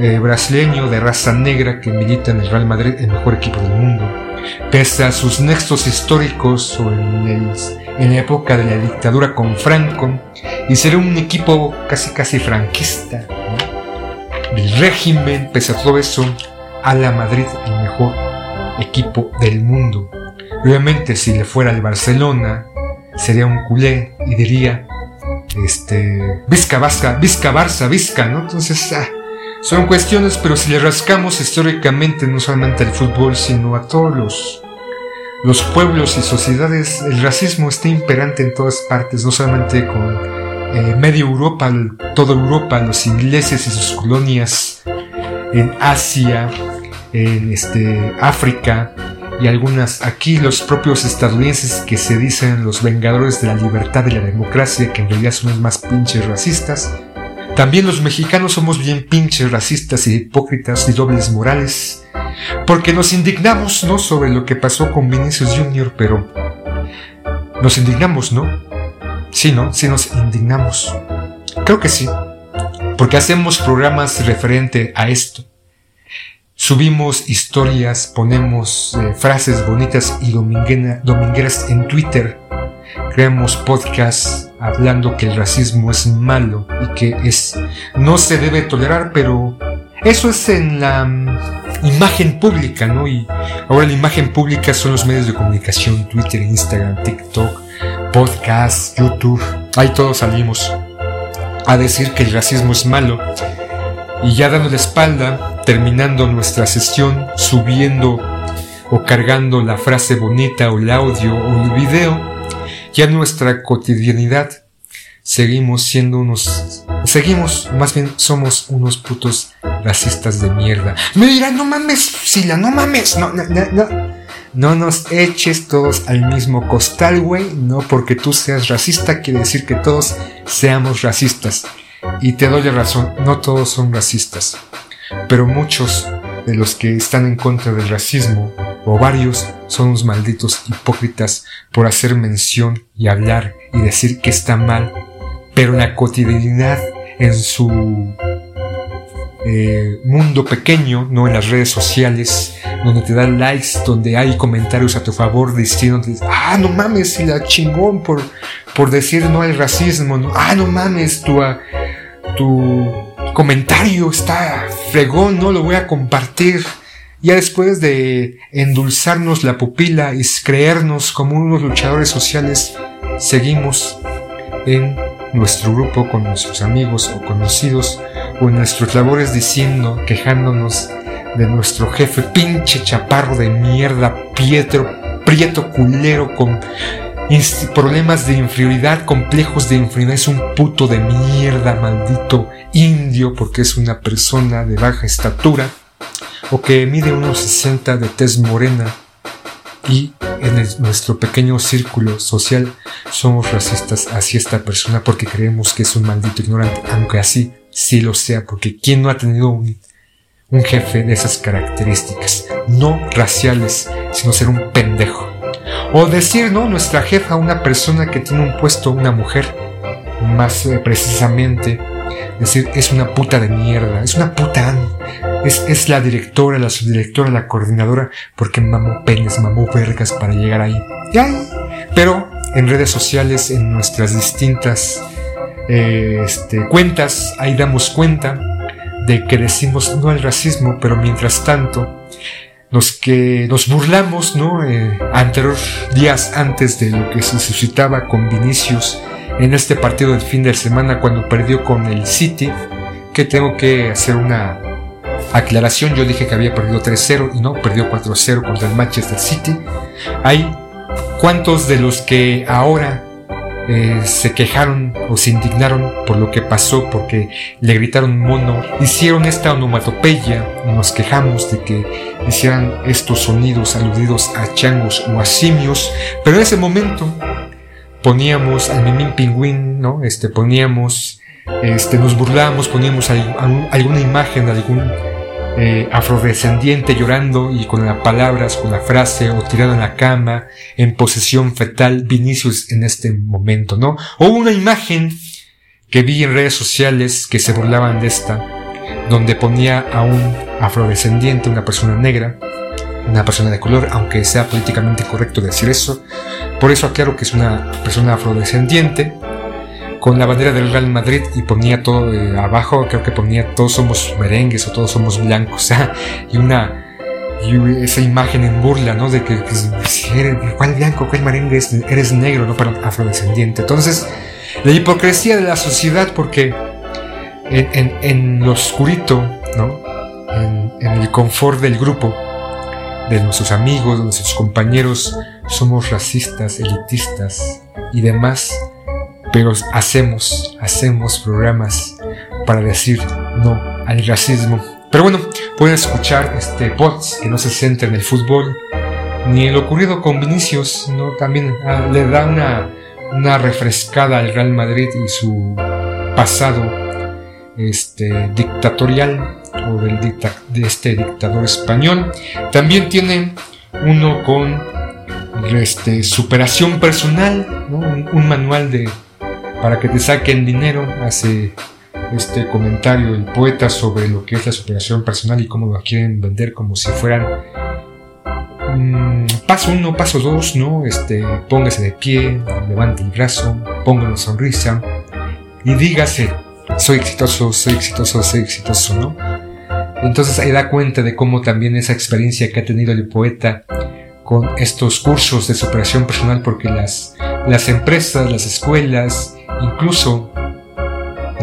S1: eh, brasileño de raza negra que milita en el Real Madrid, el mejor equipo del mundo. Pese a sus nexos históricos o en, la época de la dictadura con Franco, y ser un equipo casi casi franquista. El régimen, pese a todo eso, a la Madrid el mejor equipo del mundo. Obviamente si le fuera al Barcelona, sería un culé y diría, este, Vizca, Vasca, Vizca, Barça, Vizca, ¿no? Entonces, ah, son cuestiones, pero si le rascamos históricamente no solamente al fútbol, sino a todos los, los pueblos y sociedades, el racismo está imperante en todas partes, no solamente con eh, media Europa, toda Europa, los ingleses y sus colonias en Asia, en este, África, y algunas aquí los propios estadounidenses que se dicen los vengadores de la libertad y la democracia, que en realidad son los más pinches racistas. También los mexicanos somos bien pinches racistas y hipócritas y dobles morales, porque nos indignamos no sobre lo que pasó con Vinicius Jr., pero nos indignamos, ¿no? Sí, ¿no? Sí nos indignamos. Creo que sí, porque hacemos programas referente a esto. Subimos historias, ponemos eh, frases bonitas y domingueras en Twitter. Creamos podcasts hablando que el racismo es malo y que es no se debe tolerar, pero eso es en la mm, imagen pública, ¿no? Y ahora la imagen pública son los medios de comunicación, Twitter, Instagram, TikTok, podcast, YouTube. Ahí todos salimos a decir que el racismo es malo. Y ya dando la espalda, terminando nuestra sesión, subiendo o cargando la frase bonita o el audio o el video, ya en nuestra cotidianidad seguimos siendo unos, seguimos, más bien somos unos putos racistas de mierda. Dirán, no mames, Sila, no mames, no, no, no, no nos eches todos al mismo costal, güey. No porque tú seas racista quiere decir que todos seamos racistas. Y te doy la razón, no todos son racistas. Pero muchos de los que están en contra del racismo, o varios, son unos malditos hipócritas por hacer mención y hablar y decir que está mal. Pero la cotidianidad, en su eh, mundo pequeño, no en las redes sociales, donde te dan likes, donde hay comentarios a tu favor diciendo, ah, no mames, y la chingón por, por decir no al racismo, ah, no mames, tu, tu comentario está fregón, no lo voy a compartir. Ya después de endulzarnos la pupila y creernos como unos luchadores sociales, seguimos en nuestro grupo con nuestros amigos o conocidos o en nuestras labores diciendo, quejándonos de nuestro jefe, pinche chaparro de mierda, Pietro, prieto culero con problemas de inferioridad, complejos de inferioridad, es un puto de mierda, maldito indio, porque es una persona de baja estatura, o que mide unos 60 de tez morena, y en nuestro pequeño círculo social somos racistas hacia esta persona porque creemos que es un maldito ignorante, aunque así sí lo sea, porque ¿quién no ha tenido un, un jefe de esas características? No raciales, sino ser un pendejo. O decir, ¿no? Nuestra jefa, una persona que tiene un puesto, una mujer, más eh, precisamente, decir, es una puta de mierda, es una puta, es, es la directora, la subdirectora, la coordinadora, porque mamó penes, mamó vergas para llegar ahí. Pero en redes sociales, en nuestras distintas eh, este, cuentas, ahí damos cuenta de que decimos no al racismo, pero mientras tanto, los que nos burlamos, ¿no? Eh, días antes de lo que se suscitaba con Vinicius en este partido del fin de semana cuando perdió con el City, que tengo que hacer una aclaración, yo dije que había perdido 3-0 y no, perdió 4-0 contra el Manchester City. Hay cuántos de los que ahora eh, se quejaron o se indignaron por lo que pasó porque le gritaron mono, hicieron esta onomatopeya, nos quejamos de que hicieran estos sonidos aludidos a changos o a simios, pero en ese momento poníamos al Mimín Pingüín, ¿no? Este, poníamos, este, nos burlábamos, poníamos alguna imagen algún eh, afrodescendiente llorando y con las palabras, con la frase o tirado en la cama, en posesión fetal, Vinicius en este momento, ¿no? O una imagen que vi en redes sociales que se burlaban de esta, donde ponía a un afrodescendiente, una persona negra, una persona de color, aunque sea políticamente correcto decir eso. Por eso aclaro que es una persona afrodescendiente, con la bandera del Real Madrid y ponía todo eh, abajo, creo que ponía todos somos merengues o todos somos blancos, y una y esa imagen en burla, ¿no? De que, pues, ¿cuál blanco, cuál merengue eres negro, ¿no? Para afrodescendiente. Entonces, la hipocresía de la sociedad, porque en, en, lo oscurito, ¿no? En, en el confort del grupo, de nuestros amigos, de nuestros compañeros, somos racistas, elitistas y demás pero hacemos, hacemos programas para decir no al racismo. Pero bueno, pueden escuchar este que no se centra en el fútbol ni en lo ocurrido con Vinicius, ¿no? También ah, le da una, una refrescada al Real Madrid y su pasado este, dictatorial o del de este dictador español. También tiene uno con este, superación personal, un manual de para que te saquen dinero, hace este comentario el poeta sobre lo que es la superación personal y cómo lo quieren vender como si fueran mm, paso uno, paso dos, ¿no? Este, póngase de pie, levante el brazo, ponga una sonrisa y dígase, soy exitoso, soy exitoso, soy exitoso, ¿no? Entonces ahí da cuenta de cómo también esa experiencia que ha tenido el poeta con estos cursos de superación personal, porque las, las empresas, las escuelas, incluso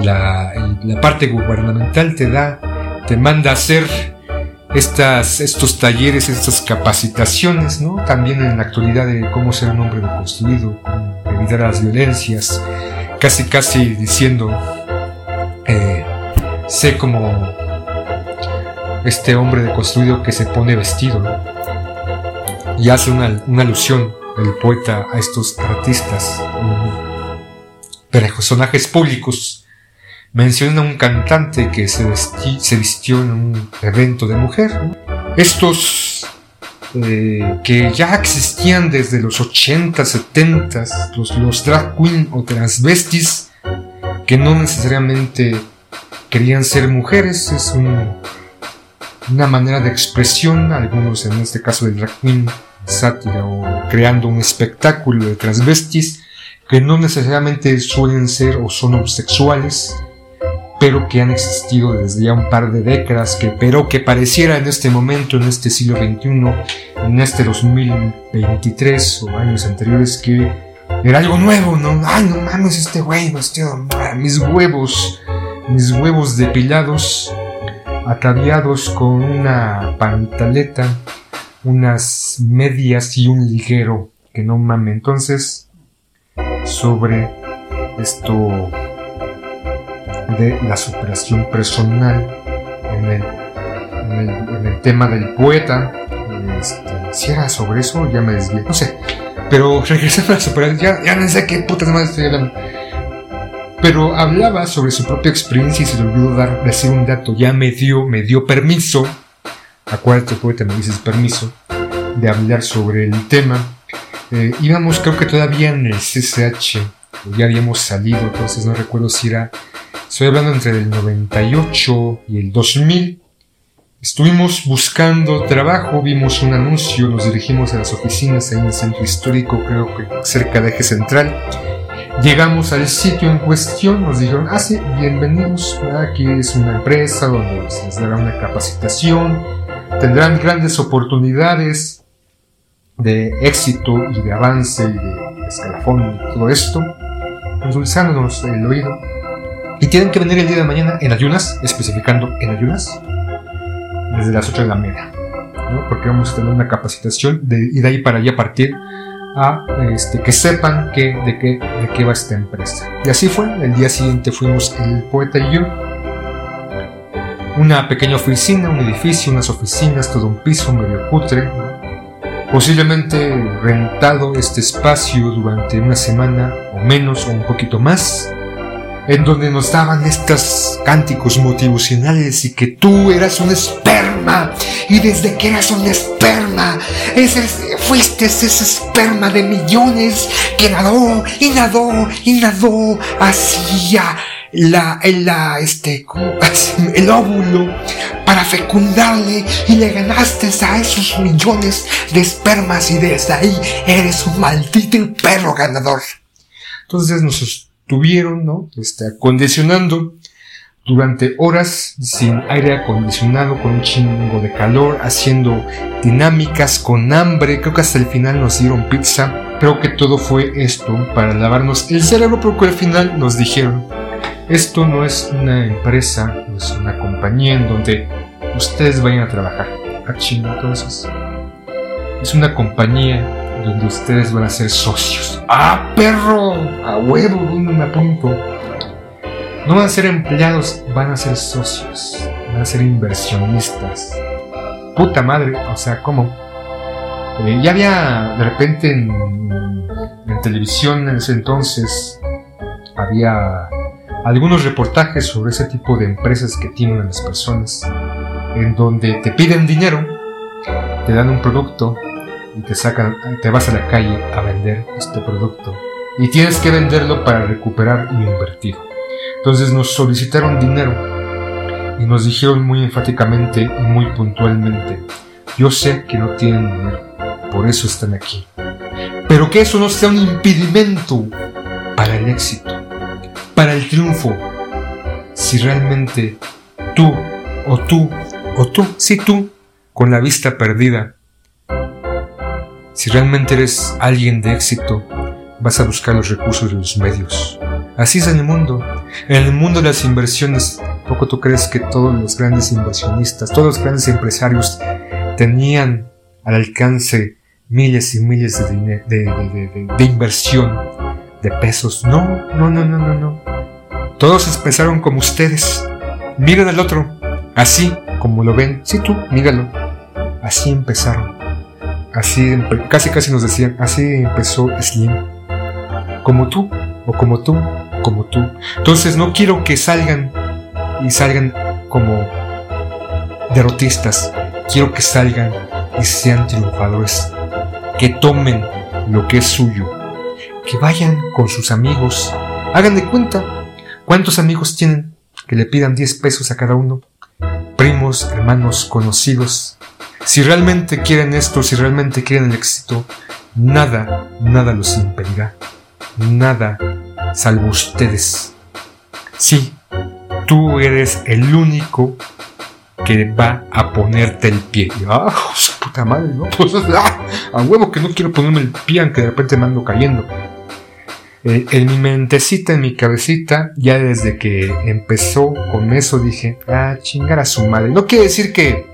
S1: la, parte gubernamental te da, te manda a hacer estas, estos talleres, estas capacitaciones, ¿no? También en la actualidad de cómo ser un hombre deconstruido, cómo evitar las violencias, casi casi diciendo, eh, sé como este hombre deconstruido que se pone vestido, y hace una alusión el poeta a estos artistas, personajes públicos. Menciona un cantante que se, se vistió en un evento de mujer. Estos eh, que ya existían desde los 80, 70, los, los drag queen o transvestis, que no necesariamente querían ser mujeres, es una manera de expresión, algunos en este caso del drag queen, sátira o creando un espectáculo de transvestis que no necesariamente suelen ser o son homosexuales, pero que han existido desde ya un par de décadas, que, pero que pareciera en este momento, en este siglo XXI, en este 2023 o años anteriores, que era algo nuevo, ¿no? Ay, no mames, este güey vestido, mis huevos, mis huevos depilados, ataviados con una pantaleta unas medias y un ligero, que no mame. Entonces, sobre esto de la superación personal en el, en el, tema del poeta, este, si era sobre eso, ya me desvié, no sé. Pero regresando a la superación, ya, no sé qué putas más estoy hablando. Pero hablaba sobre su propia experiencia y se le olvidó dar, decir un dato. Ya me dio, me dio permiso acuérdate poeta me dices permiso de hablar sobre el tema. Eh, íbamos creo que todavía en el CCH, ya habíamos salido, entonces no recuerdo si era, estoy hablando entre el 98 y el 2000. Estuvimos buscando trabajo, vimos un anuncio, nos dirigimos a las oficinas ahí en el centro histórico, creo que cerca de eje central. Llegamos al sitio en cuestión, nos dijeron, ah sí, bienvenidos, aquí es una empresa donde se les dará una capacitación, tendrán grandes oportunidades de éxito y de avance y de escalafón y todo esto, endulzándonos el oído. Y tienen que venir el día de mañana en ayunas, especificando en ayunas, desde las 8 de la media, porque vamos a tener una capacitación de, y de ahí para allá partir a este, que sepan que, de, qué, de qué va esta empresa. Y así fue, el día siguiente fuimos el poeta y yo una pequeña oficina, un edificio, unas oficinas, todo un piso medio cutre. Posiblemente rentado este espacio durante una semana o menos o un poquito más, en donde nos daban estos cánticos motivacionales y que tú eras un esperma y desde que eras un esperma ese, fuiste ese esperma de millones que nadó y nadó y nadó hacia la, la, este, el óvulo para fecundarle y le ganaste a esos millones de espermas y desde ahí eres un maldito perro ganador. Entonces nos estuvieron, ¿no? Este, acondicionando durante horas sin aire acondicionado, con un chingo de calor, haciendo dinámicas con hambre. Creo que hasta el final nos dieron pizza. Creo que todo fue esto para lavarnos el cerebro, porque al final nos dijeron esto no es una empresa, no es una compañía en donde ustedes vayan a trabajar. A ah, chingo entonces. Es una compañía donde ustedes van a ser socios. ¡Ah, perro! ¡A huevo! ¿Dónde me apunto? No van a ser empleados, van a ser socios. Van a ser inversionistas. Puta madre, o sea, ¿cómo? Eh, ya había de repente en, en televisión en ese entonces había algunos reportajes sobre ese tipo de empresas que tienen a las personas, en donde te piden dinero, te dan un producto y te sacan, te vas a la calle a vender este producto. Y tienes que venderlo para recuperar lo invertido. Entonces nos solicitaron dinero y nos dijeron muy enfáticamente y muy puntualmente, yo sé que no tienen dinero, por eso están aquí, pero que eso no sea un impedimento para el éxito para el triunfo. Si realmente tú, o tú, o tú, si tú, con la vista perdida, si realmente eres alguien de éxito, vas a buscar los recursos y los medios. Así es en el mundo. En el mundo de las inversiones, poco tú crees que todos los grandes inversionistas, todos los grandes empresarios tenían al alcance miles y miles de, de, de inversión de pesos. No, no, no, no, no, no. Todos empezaron como ustedes. Miren al otro, así como lo ven. Sí, tú, míralo. Así empezaron. así, casi casi nos decían, así empezó Slim. Como tú, o como tú, como tú. Entonces no quiero que salgan y salgan como derrotistas. Quiero que salgan y sean triunfadores. Que tomen lo que es suyo. Que vayan con sus amigos. Hagan de cuenta cuántos amigos tienen que le pidan 10 pesos a cada uno. Primos, hermanos, conocidos. Si realmente quieren esto, si realmente quieren el éxito, nada, nada los impedirá. Nada, salvo ustedes. Sí, tú eres el único que va a ponerte el pie. ¡Ah, puta madre, ¿no? Pues, a huevo que no quiero ponerme el pie aunque de repente me ando cayendo. Eh, en mi mentecita, en mi cabecita, ya desde que empezó con eso dije, ah, chingar a su madre. No quiere decir que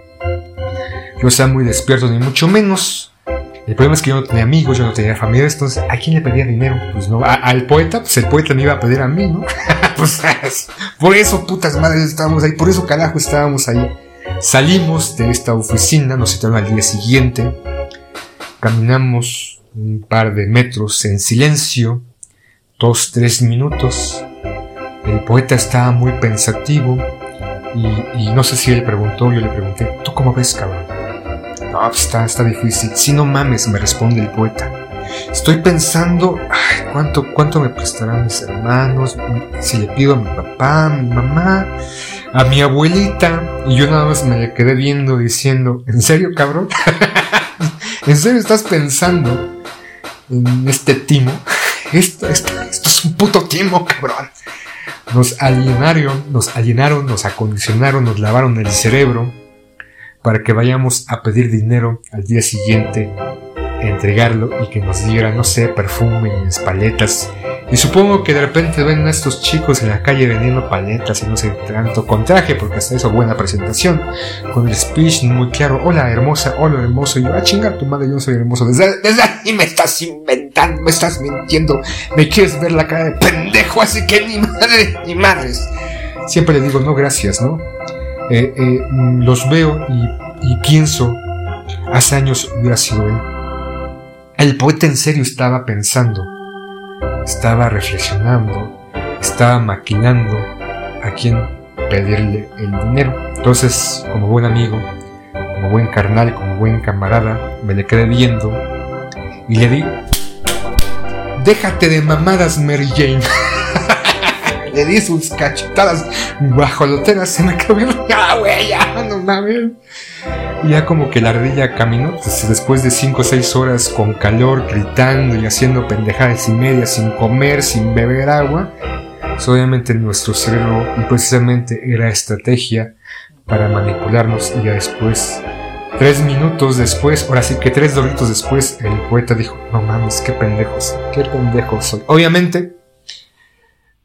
S1: yo sea muy despierto, ni mucho menos. El problema es que yo no tenía amigos, yo no tenía familiares, entonces, ¿a quién le pedía dinero? Pues no, al poeta, pues el poeta me iba a pedir a mí, ¿no? pues, por eso, putas madres, estábamos ahí, por eso, carajo, estábamos ahí. Salimos de esta oficina, nos citaron al día siguiente, caminamos un par de metros en silencio, dos, tres minutos. El poeta estaba muy pensativo y, no sé si él preguntó, yo le pregunté, ¿tú cómo ves, cabrón? No, pues está, está difícil. Si no mames, me responde el poeta. Estoy pensando, ¿cuánto, ¿cuánto me prestarán mis hermanos? Si le pido a mi papá, a mi mamá, a mi abuelita. Y yo nada más me le quedé viendo diciendo, ¿en serio, cabrón? ¿En serio estás pensando en este timo? Esto, esto, es un puto timo, cabrón. Nos alienaron, nos alienaron, nos acondicionaron, nos lavaron el cerebro para que vayamos a pedir dinero al día siguiente, entregarlo y que nos diera, no sé, perfumes, paletas. Y supongo que de repente ven a estos chicos en la calle vendiendo paletas y no sé tanto con traje, porque hasta eso buena presentación, con el speech muy claro, hola hermosa, hola hermoso, y yo, ah chingar tu madre, yo no soy hermoso, desde, desde ahí me estás inventando, me estás mintiendo, me quieres ver la cara de pendejo, así que ni madre, ni madres. Siempre le digo, no gracias, ¿no? Eh, eh, mm, los veo y, y pienso, hace años hubiera sido él. El poeta en serio estaba pensando, estaba reflexionando, estaba maquinando a quién pedirle el dinero. Entonces, como buen amigo, como buen carnal, como buen camarada, me le quedé viendo y le di, déjate de mamadas, Mary Jane. le di sus cachetadas guajoloteras, me quedó viendo, ya, güey, ya, no mames. Ya como que la ardilla caminó, pues después de 5 o 6 horas con calor, gritando y haciendo pendejadas y medias, sin comer, sin beber agua, pues obviamente nuestro cerebro, y precisamente era estrategia para manipularnos, y ya después, tres minutos después, ahora sí que tres doritos después, el poeta dijo, no mames, qué pendejos, qué pendejos soy. Obviamente,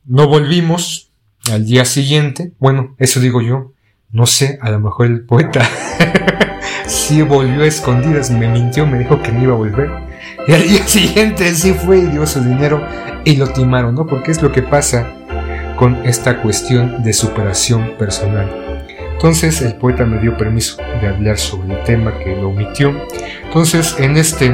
S1: no volvimos al día siguiente, bueno, eso digo yo, no sé, a lo mejor el poeta sí volvió a escondidas, me mintió, me dijo que no iba a volver. Y al día siguiente sí fue y dio su dinero y lo timaron, ¿no? Porque es lo que pasa con esta cuestión de superación personal. Entonces el poeta me dio permiso de hablar sobre el tema que lo omitió. Entonces en este,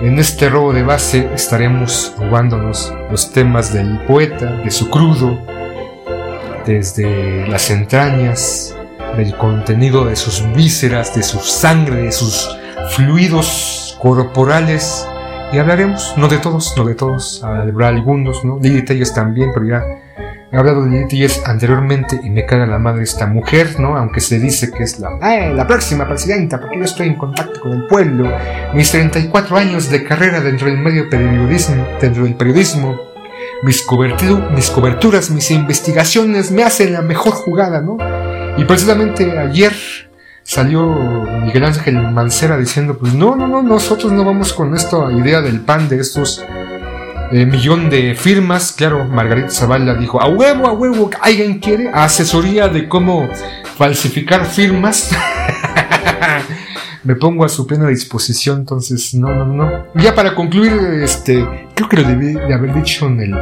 S1: en este robo de base estaremos robándonos los temas del poeta, de su crudo, desde las entrañas, del contenido de sus vísceras, de su sangre, de sus fluidos corporales. Y hablaremos, no de todos, no de todos, habrá algunos, ¿no? Lili Telles también, pero ya he hablado de Lili Telles anteriormente y me caga la madre esta mujer, ¿no? Aunque se dice que es la, ¡eh, la próxima presidenta, porque yo estoy en contacto con el pueblo. Mis 34 años de carrera dentro del medio periodismo, dentro del periodismo, mis, mis coberturas, mis investigaciones me hacen la mejor jugada, ¿no? Y precisamente ayer salió Miguel Ángel Mancera diciendo, pues no, no, no, nosotros no vamos con esta idea del pan de estos eh, millón de firmas. Claro, Margarita Zavala dijo, a huevo, a huevo, ¿alguien quiere asesoría de cómo falsificar firmas? Me pongo a su plena disposición, entonces, no, no, no. Ya para concluir, este, creo que lo debí de haber dicho en el,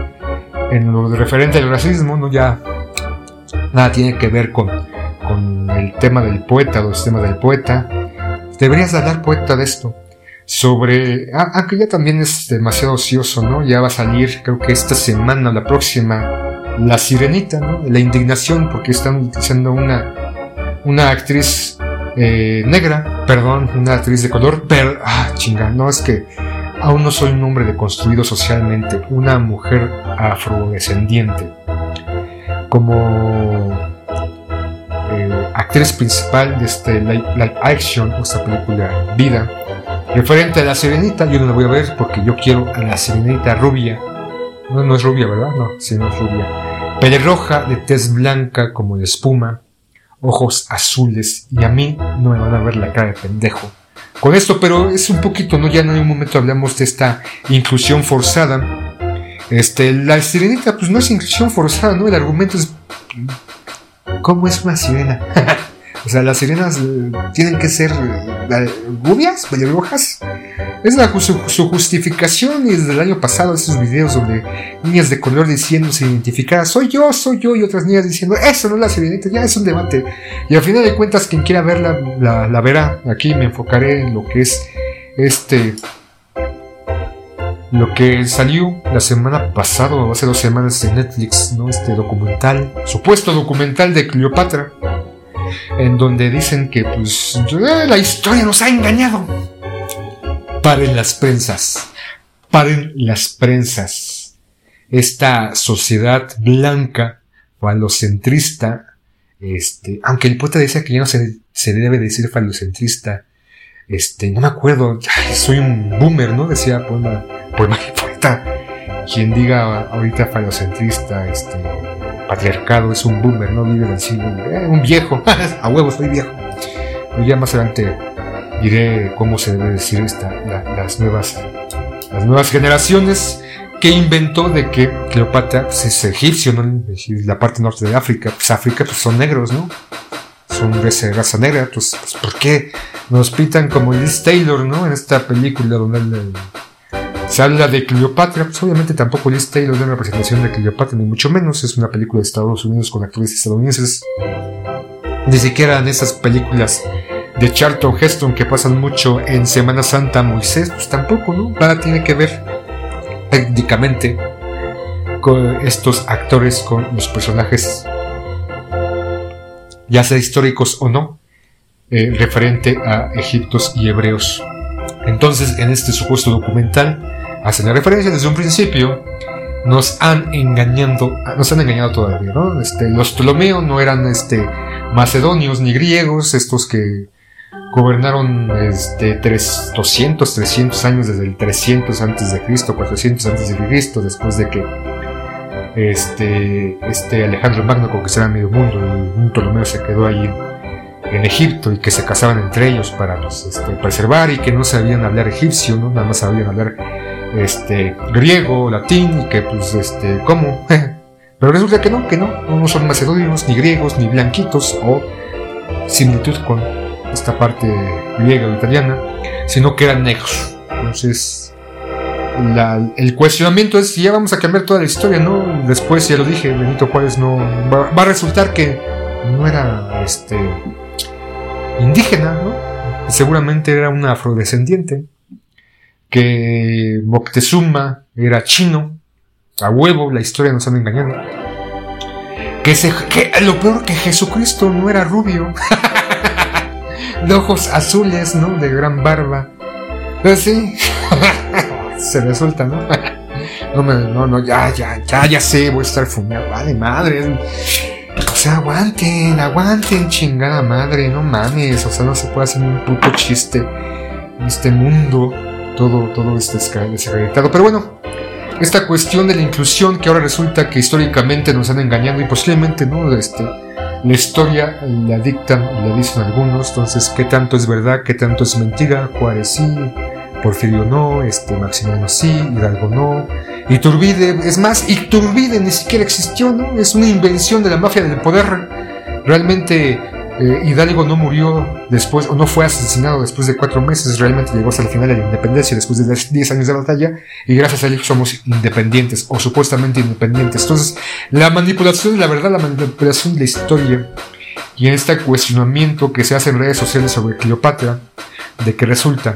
S1: en lo referente al racismo, ¿no? Ya nada tiene que ver con, con el tema del poeta, los temas del poeta. Deberías hablar poeta de esto. Sobre... Ah, aunque ya también es demasiado ocioso, ¿no? Ya va a salir, creo que esta semana la próxima, La Sirenita, ¿no? La indignación porque están utilizando una, una actriz eh, negra, perdón, una actriz de color, pero... Ah, chinga, no, es que aún no soy un hombre deconstruido socialmente, una mujer afrodescendiente. Como eh, actriz principal de este live, action, esta película Vida, referente a la sirenita, yo no la voy a ver porque yo quiero a la sirenita rubia. No, no es rubia, ¿verdad? No, sí, no es rubia. Pelirroja, de tez blanca como de espuma, ojos azules, y a mí no me van a ver la cara de pendejo con esto, pero es un poquito, ¿no? Ya en un momento hablamos de esta inclusión forzada. Este, la sirenita, pues no es inclusión forzada, ¿no? El argumento es. ¿Cómo es una sirena? o sea, las sirenas eh, tienen que ser eh, rubias, pelirrojas. Es la, su, justificación y desde el año pasado esos videos donde niñas de color diciéndose identificadas, soy yo, soy yo, y otras niñas diciendo, eso no es la sirenita, ya es un debate. Y al final de cuentas, quien quiera verla, la, la verá. Aquí me enfocaré en lo que es este lo que salió la semana pasada o hace dos semanas en Netflix, ¿no? Este documental, supuesto documental de Cleopatra, en donde dicen que pues eh, la historia nos ha engañado. Paren las prensas. Paren las prensas. Esta sociedad blanca, falocentrista, este, aunque el poeta decía que ya no se, se debe decir falocentrista, este, no me acuerdo, soy un boomer, ¿no? Decía poema, poema poeta. Quien diga ahorita falocentrista, este, patriarcado, es un boomer, no vive del siglo, eh, un viejo, a huevo, soy viejo. Pero ya más adelante diré cómo se debe decir esta, las, nuevas, las nuevas generaciones que inventó de que Cleopatra pues, es egipcio, ¿no? la parte norte de África, pues África pues, son negros, ¿no? Son de raza negra, pues, pues, ¿por qué nos pitan como Liz Taylor, ¿no? En esta película donde se habla de Cleopatra, pues obviamente tampoco Liz Taylor es una representación de Cleopatra, ni mucho menos, es una película de Estados Unidos con actores estadounidenses. Ni siquiera en esas películas de Charlton Heston que pasan mucho en Semana Santa Moisés, pues tampoco, ¿no? Nada tiene que ver técnicamente con estos actores, con los personajes, ya sea históricos o no, eh, referente a egiptos y hebreos. Entonces, en este supuesto documental, hacen la referencia desde un principio, nos han engañado, nos han engañado todavía, ¿no? Este, los Ptolomeos no eran este, macedonios ni griegos, estos que gobernaron este, 200, 300 años desde el 300 antes de Cristo, 400 antes de Cristo, después de que este, este Alejandro Magno conquistara medio mundo, un Ptolomeo se quedó ahí en, Egipto y que se casaban entre ellos para pues, este, preservar y que no sabían hablar egipcio, ¿no? nada más sabían hablar este, griego, latín y que pues este, ¿cómo? Pero resulta que no, que no, no son macedonios, ni griegos, ni blanquitos o similitud con esta parte griega o italiana, sino que eran negros. Entonces, el cuestionamiento es si ya vamos a cambiar toda la historia, ¿no? Después, ya lo dije, Benito Juárez no. Va, a resultar que no era este indígena, ¿no? Seguramente era un afrodescendiente. Que Moctezuma era chino. A huevo, la historia nos han engañado. Que, lo peor que Jesucristo no era rubio. de ojos azules, ¿no? De gran barba. Pero se resulta, ¿no? no, no, no, ya, ya, ya, ya sé, voy a estar fumado, vale, madre. O sea, aguanten, aguanten, chingada madre, no mames, o sea, no se puede hacer un puto chiste en este mundo, todo, todo este desacreditado. Pero bueno, esta cuestión de la inclusión que ahora resulta que históricamente nos han engañado y posiblemente, ¿no? Este, la historia la dictan, la dicen algunos, entonces qué tanto es verdad, qué tanto es mentira, Juárez sí, Porfirio no, este Maximiano sí, Hidalgo no, Iturbide, es más, Iturbide ni siquiera existió, ¿no? Es una invención de la mafia del poder. Realmente eh, Hidalgo no murió después, o no fue asesinado después de cuatro meses, realmente llegó hasta el final de la independencia, después de 10 años de batalla, y gracias a él somos independientes, o supuestamente independientes. Entonces, la manipulación la verdad, la manipulación de la historia, y en este cuestionamiento que se hace en redes sociales sobre Cleopatra, de que resulta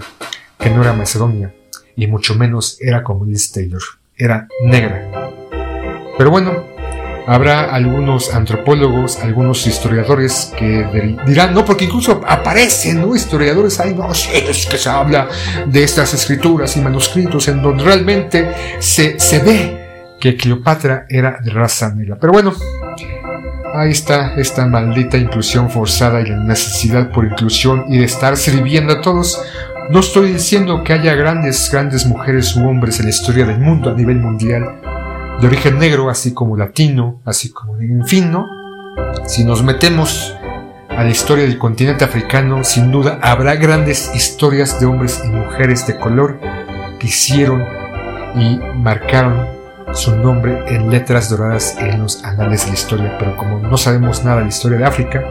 S1: que no era macedonia, y mucho menos era como Liz Taylor, era negra. Pero bueno, habrá algunos antropólogos, algunos historiadores que dirán, no, porque incluso aparecen, ¿no? Historiadores, hay no, sé, es que se habla de estas escrituras y manuscritos en donde realmente se, se ve que Cleopatra era de raza negra. Pero bueno, ahí está esta maldita inclusión forzada y la necesidad por inclusión y de estar sirviendo a todos. No estoy diciendo que haya grandes, grandes mujeres u hombres en la historia del mundo a nivel mundial, de origen negro, así como latino, así como en fin, ¿no? Si nos metemos a la historia del continente africano, sin duda habrá grandes historias de hombres y mujeres de color que hicieron y marcaron su nombre en letras doradas en los anales de la historia, pero como no sabemos nada de la historia de África,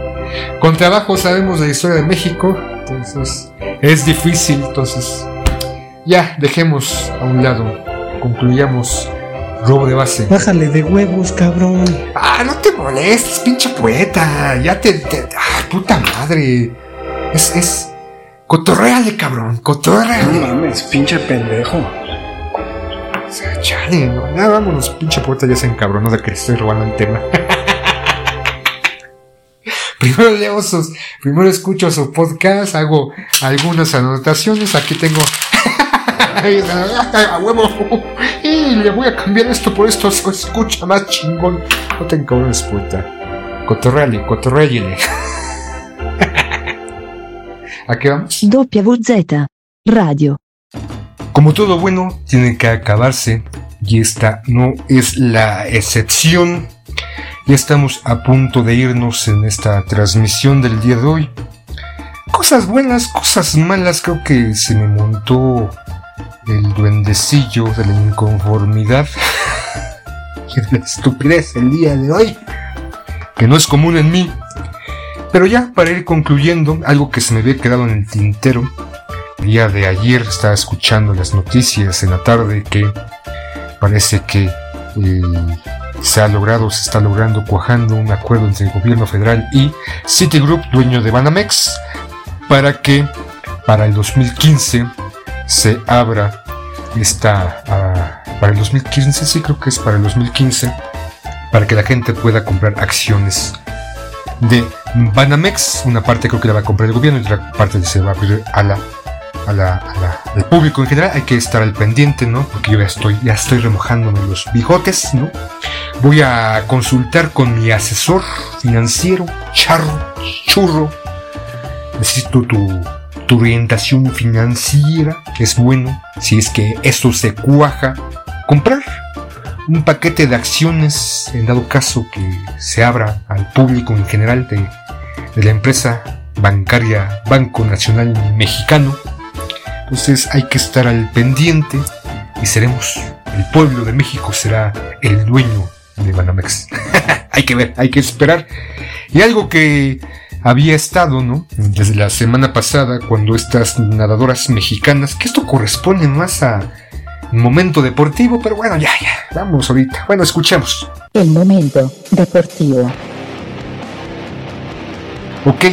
S1: con trabajo sabemos de la historia de México, entonces es difícil, entonces ya dejemos a un lado, concluyamos robo de base.
S5: Bájale de huevos, cabrón.
S1: Ah, no te molestes, pinche poeta, ya te... ah, puta madre. Es, es... Cotorreale, cabrón, cotorreale.
S5: No mames, pinche pendejo.
S1: O sea, chale, no, ya vámonos, pinche poeta ya se encabronó de que estoy robando el tema. primero leo sus, primero escucho su podcast, hago algunas anotaciones, aquí tengo a huevo y le voy a cambiar esto por esto, se escucha más chingón. No te encabrones, poeta. Cotorreale, cotorreale. ¿A qué vamos?
S3: WZ Radio.
S1: Como todo bueno, tiene que acabarse y esta no es la excepción. Ya estamos a punto de irnos en esta transmisión del día de hoy. Cosas buenas, cosas malas, creo que se me montó el duendecillo de la inconformidad y de la estupidez el día de hoy, que no es común en mí. Pero ya para ir concluyendo, algo que se me había quedado en el tintero, día de ayer estaba escuchando las noticias en la tarde que parece que se ha logrado, se está logrando cuajando un acuerdo entre el gobierno federal y Citigroup, dueño de Banamex, para que para el 2015 se abra esta ah, para el 2015, sí creo que es para el 2015, para que la gente pueda comprar acciones de Banamex. Una parte creo que la va a comprar el gobierno y otra parte se va a abrir a la a la, al público en general hay que estar al pendiente, ¿no? Porque yo ya estoy, ya estoy remojándome los bigotes, ¿no? Voy a consultar con mi asesor financiero, charro, churro. Necesito tu, tu orientación financiera, que es bueno, si es que esto se cuaja. Comprar un paquete de acciones, en dado caso que se abra al público en general de, de la empresa bancaria Banco Nacional Mexicano entonces hay que estar al pendiente y seremos, el pueblo de México será el dueño de Banamex. hay que ver, hay que esperar. Y algo que había estado, ¿no? Desde la semana pasada, cuando estas nadadoras mexicanas, que esto corresponde más a momento deportivo, pero bueno, ya, ya, vamos ahorita. Bueno, escuchemos.
S3: El momento deportivo.
S1: Ok,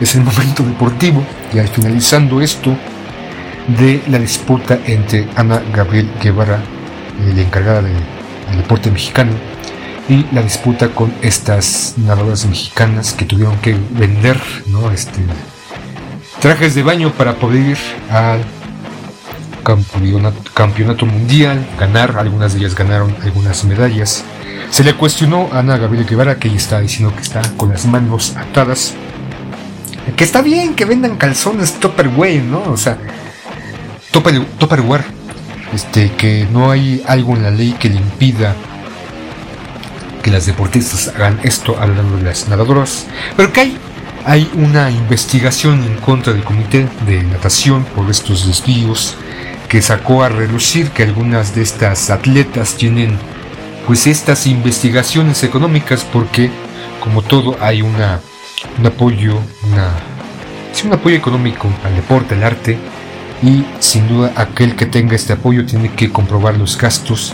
S1: es el momento deportivo. Ya finalizando esto, de la disputa entre Ana Gabriel Guevara, eh, la encargada del deporte mexicano, y la disputa con estas nadadoras mexicanas que tuvieron que vender ¿no? este, trajes de baño para poder ir al campeonato, mundial, ganar, algunas de ellas ganaron algunas medallas. Se le cuestionó a Ana Gabriel Guevara que ella está diciendo que está con las manos atadas. Que está bien que vendan calzones Tupperware, ¿no? O sea, Tupperware, este, que no hay algo en la ley que le impida que las deportistas hagan esto hablando de las nadadoras, pero que hay, hay una investigación en contra del comité de natación por estos desvíos que sacó a relucir que algunas de estas atletas tienen pues estas investigaciones económicas porque como todo hay una un apoyo una un apoyo económico al deporte al arte y sin duda aquel que tenga este apoyo tiene que comprobar los gastos.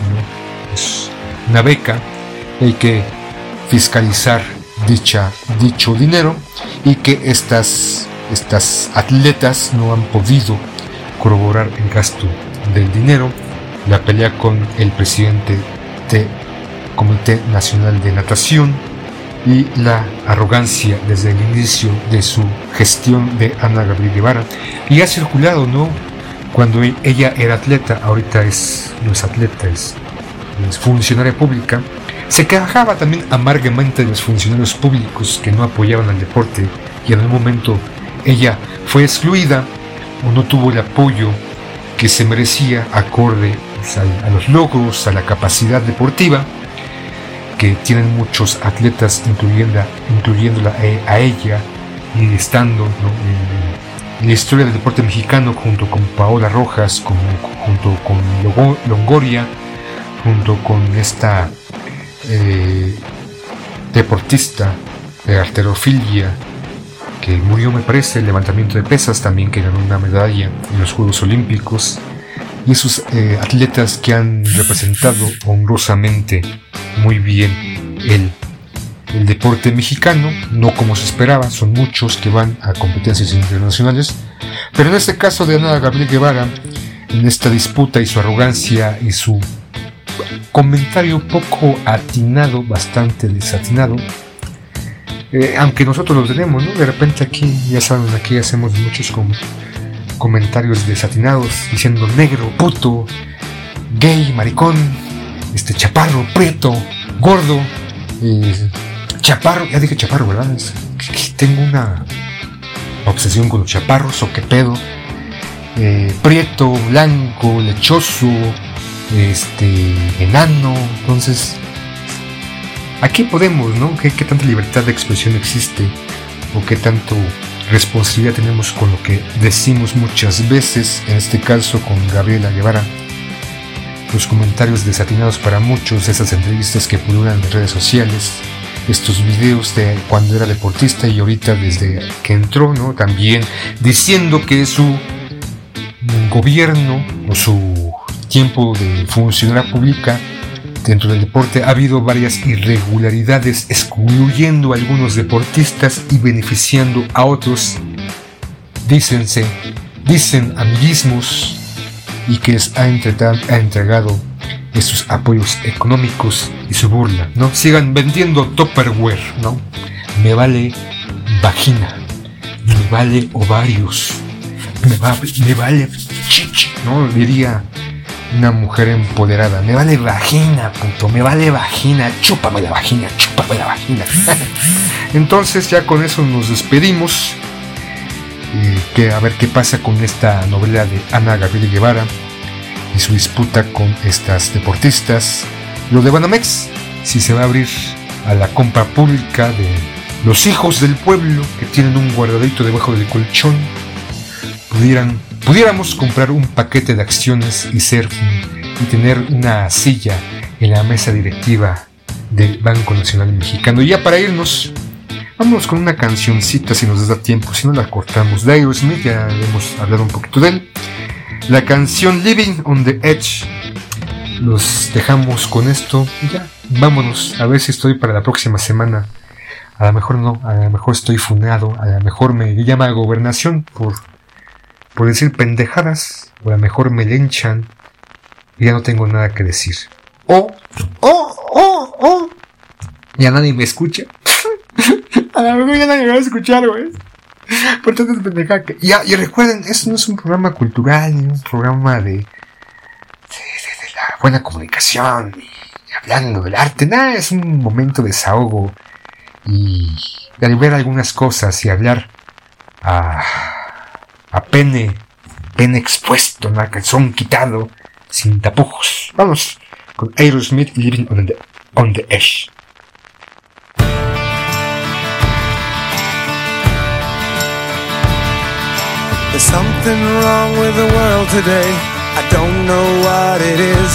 S1: Es una beca, hay que fiscalizar dicha, dicho dinero y que estas, estas atletas no han podido corroborar el gasto del dinero, la pelea con el presidente del Comité Nacional de Natación y la arrogancia desde el inicio de su gestión de Ana Gabriel Guevara. Y ha circulado, ¿no? Cuando ella era atleta, ahorita es, no es atleta, es, es funcionaria pública, se quejaba también amargamente de los funcionarios públicos que no apoyaban al deporte y en un momento ella fue excluida o no tuvo el apoyo que se merecía acorde a, los logros, a la capacidad deportiva que tienen muchos atletas, incluyendo, incluyéndola a ella y estando en, la historia del deporte mexicano junto con Paola Rojas, junto con Longoria, junto con esta eh, deportista de arterofilia que murió, me parece, el levantamiento de pesas también, que ganó una medalla en los Juegos Olímpicos, y esos eh, atletas que han representado honrosamente muy bien el, el deporte mexicano, no como se esperaba, son muchos que van a competencias internacionales, pero en este caso de Ana Gabriel Guevara, en esta disputa y su arrogancia y su comentario poco atinado, bastante desatinado, eh, aunque nosotros lo tenemos, ¿no? De repente aquí, ya saben, aquí hacemos muchos comentarios desatinados diciendo negro, puto, gay, maricón, este chaparro, prieto, gordo, chaparro, ya dije chaparro, ¿verdad? tengo una obsesión con los chaparros o qué pedo. Eh, prieto, blanco, lechoso, este, enano, entonces aquí podemos, ¿no? ¿Qué, tanta libertad de expresión existe? ¿O qué tanto responsabilidad tenemos con lo que decimos muchas veces, en este caso con Gabriela Guevara? Los comentarios desatinados para muchos, esas entrevistas que pululan en redes sociales, estos videos de cuando era deportista y ahorita desde que entró, ¿no? También diciendo que su gobierno o su tiempo de funcionaria pública Dentro del deporte ha habido varias irregularidades, excluyendo a algunos deportistas y beneficiando a otros. Dícense, dicen amiguismos y que les ha entregado esos apoyos económicos y su burla, ¿no? Sigan vendiendo Tupperware, ¿no? Me vale vagina, me vale ovarios, me, me vale chichi, ¿no? Diría una mujer empoderada. Me vale vagina, punto. Me vale vagina. Chúpame la vagina, chúpame la vagina. Entonces ya con eso nos despedimos. que a ver qué pasa con esta novela de Ana Gabriel Guevara y su disputa con estas deportistas. Lo de Banamex, si se va a abrir a la compra pública de los hijos del pueblo que tienen un guardadito debajo del colchón, pudieran pudiéramos comprar un paquete de acciones y ser y tener una silla en la mesa directiva del Banco Nacional Mexicano. Y ya para irnos, vamos con una cancioncita si nos da tiempo, si no la cortamos. De Aerosmith, ya hemos hablado un poquito de él. La canción Living on the Edge. Los dejamos con esto. ya, vámonos. A ver si estoy para la próxima semana. A lo mejor no, a lo mejor estoy funado, a lo mejor me llama a gobernación por por decir pendejadas, o a lo mejor me lenchan y ya no tengo nada que decir. O, oh, oh, oh, ya nadie me escucha. a lo mejor ya nadie me va a escuchar, güey. Por tanto es pendejada que... Y, y recuerden, esto no es un programa cultural, ni un programa de, de, de, la buena comunicación, y hablando del arte, nada, es un momento de desahogo y de ver algunas cosas y hablar a a pene, pene expuesto, ¿no? calzón quitado, sin tapujos. Vamos con Aerosmith Living on the, on the Edge.
S6: There's something wrong with the world today. I don't know what it is.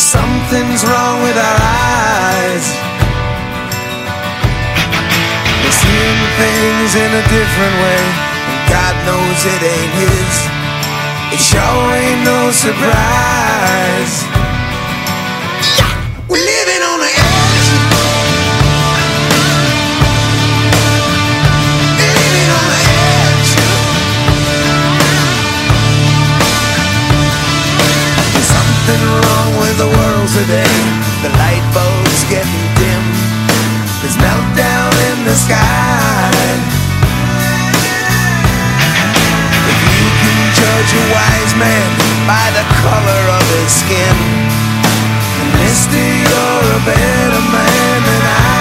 S6: Something's wrong with our eyes. We're seeing things in a different way. God knows it ain't his. It sure ain't no surprise. Yeah, we're living on the edge. Living on the edge. There's something wrong with the world today. The light bulb's getting dim. There's meltdown in the sky. judge a wise man by the color of his skin. Mister. You're a better man than
S7: I.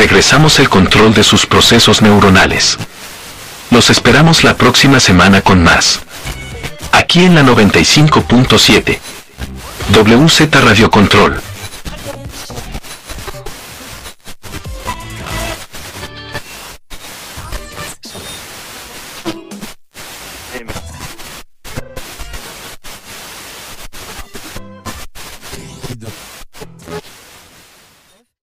S7: regresamos el control de sus procesos neuronales. Los esperamos la próxima semana con más. Aquí en la 95.7. WZ Radio Control.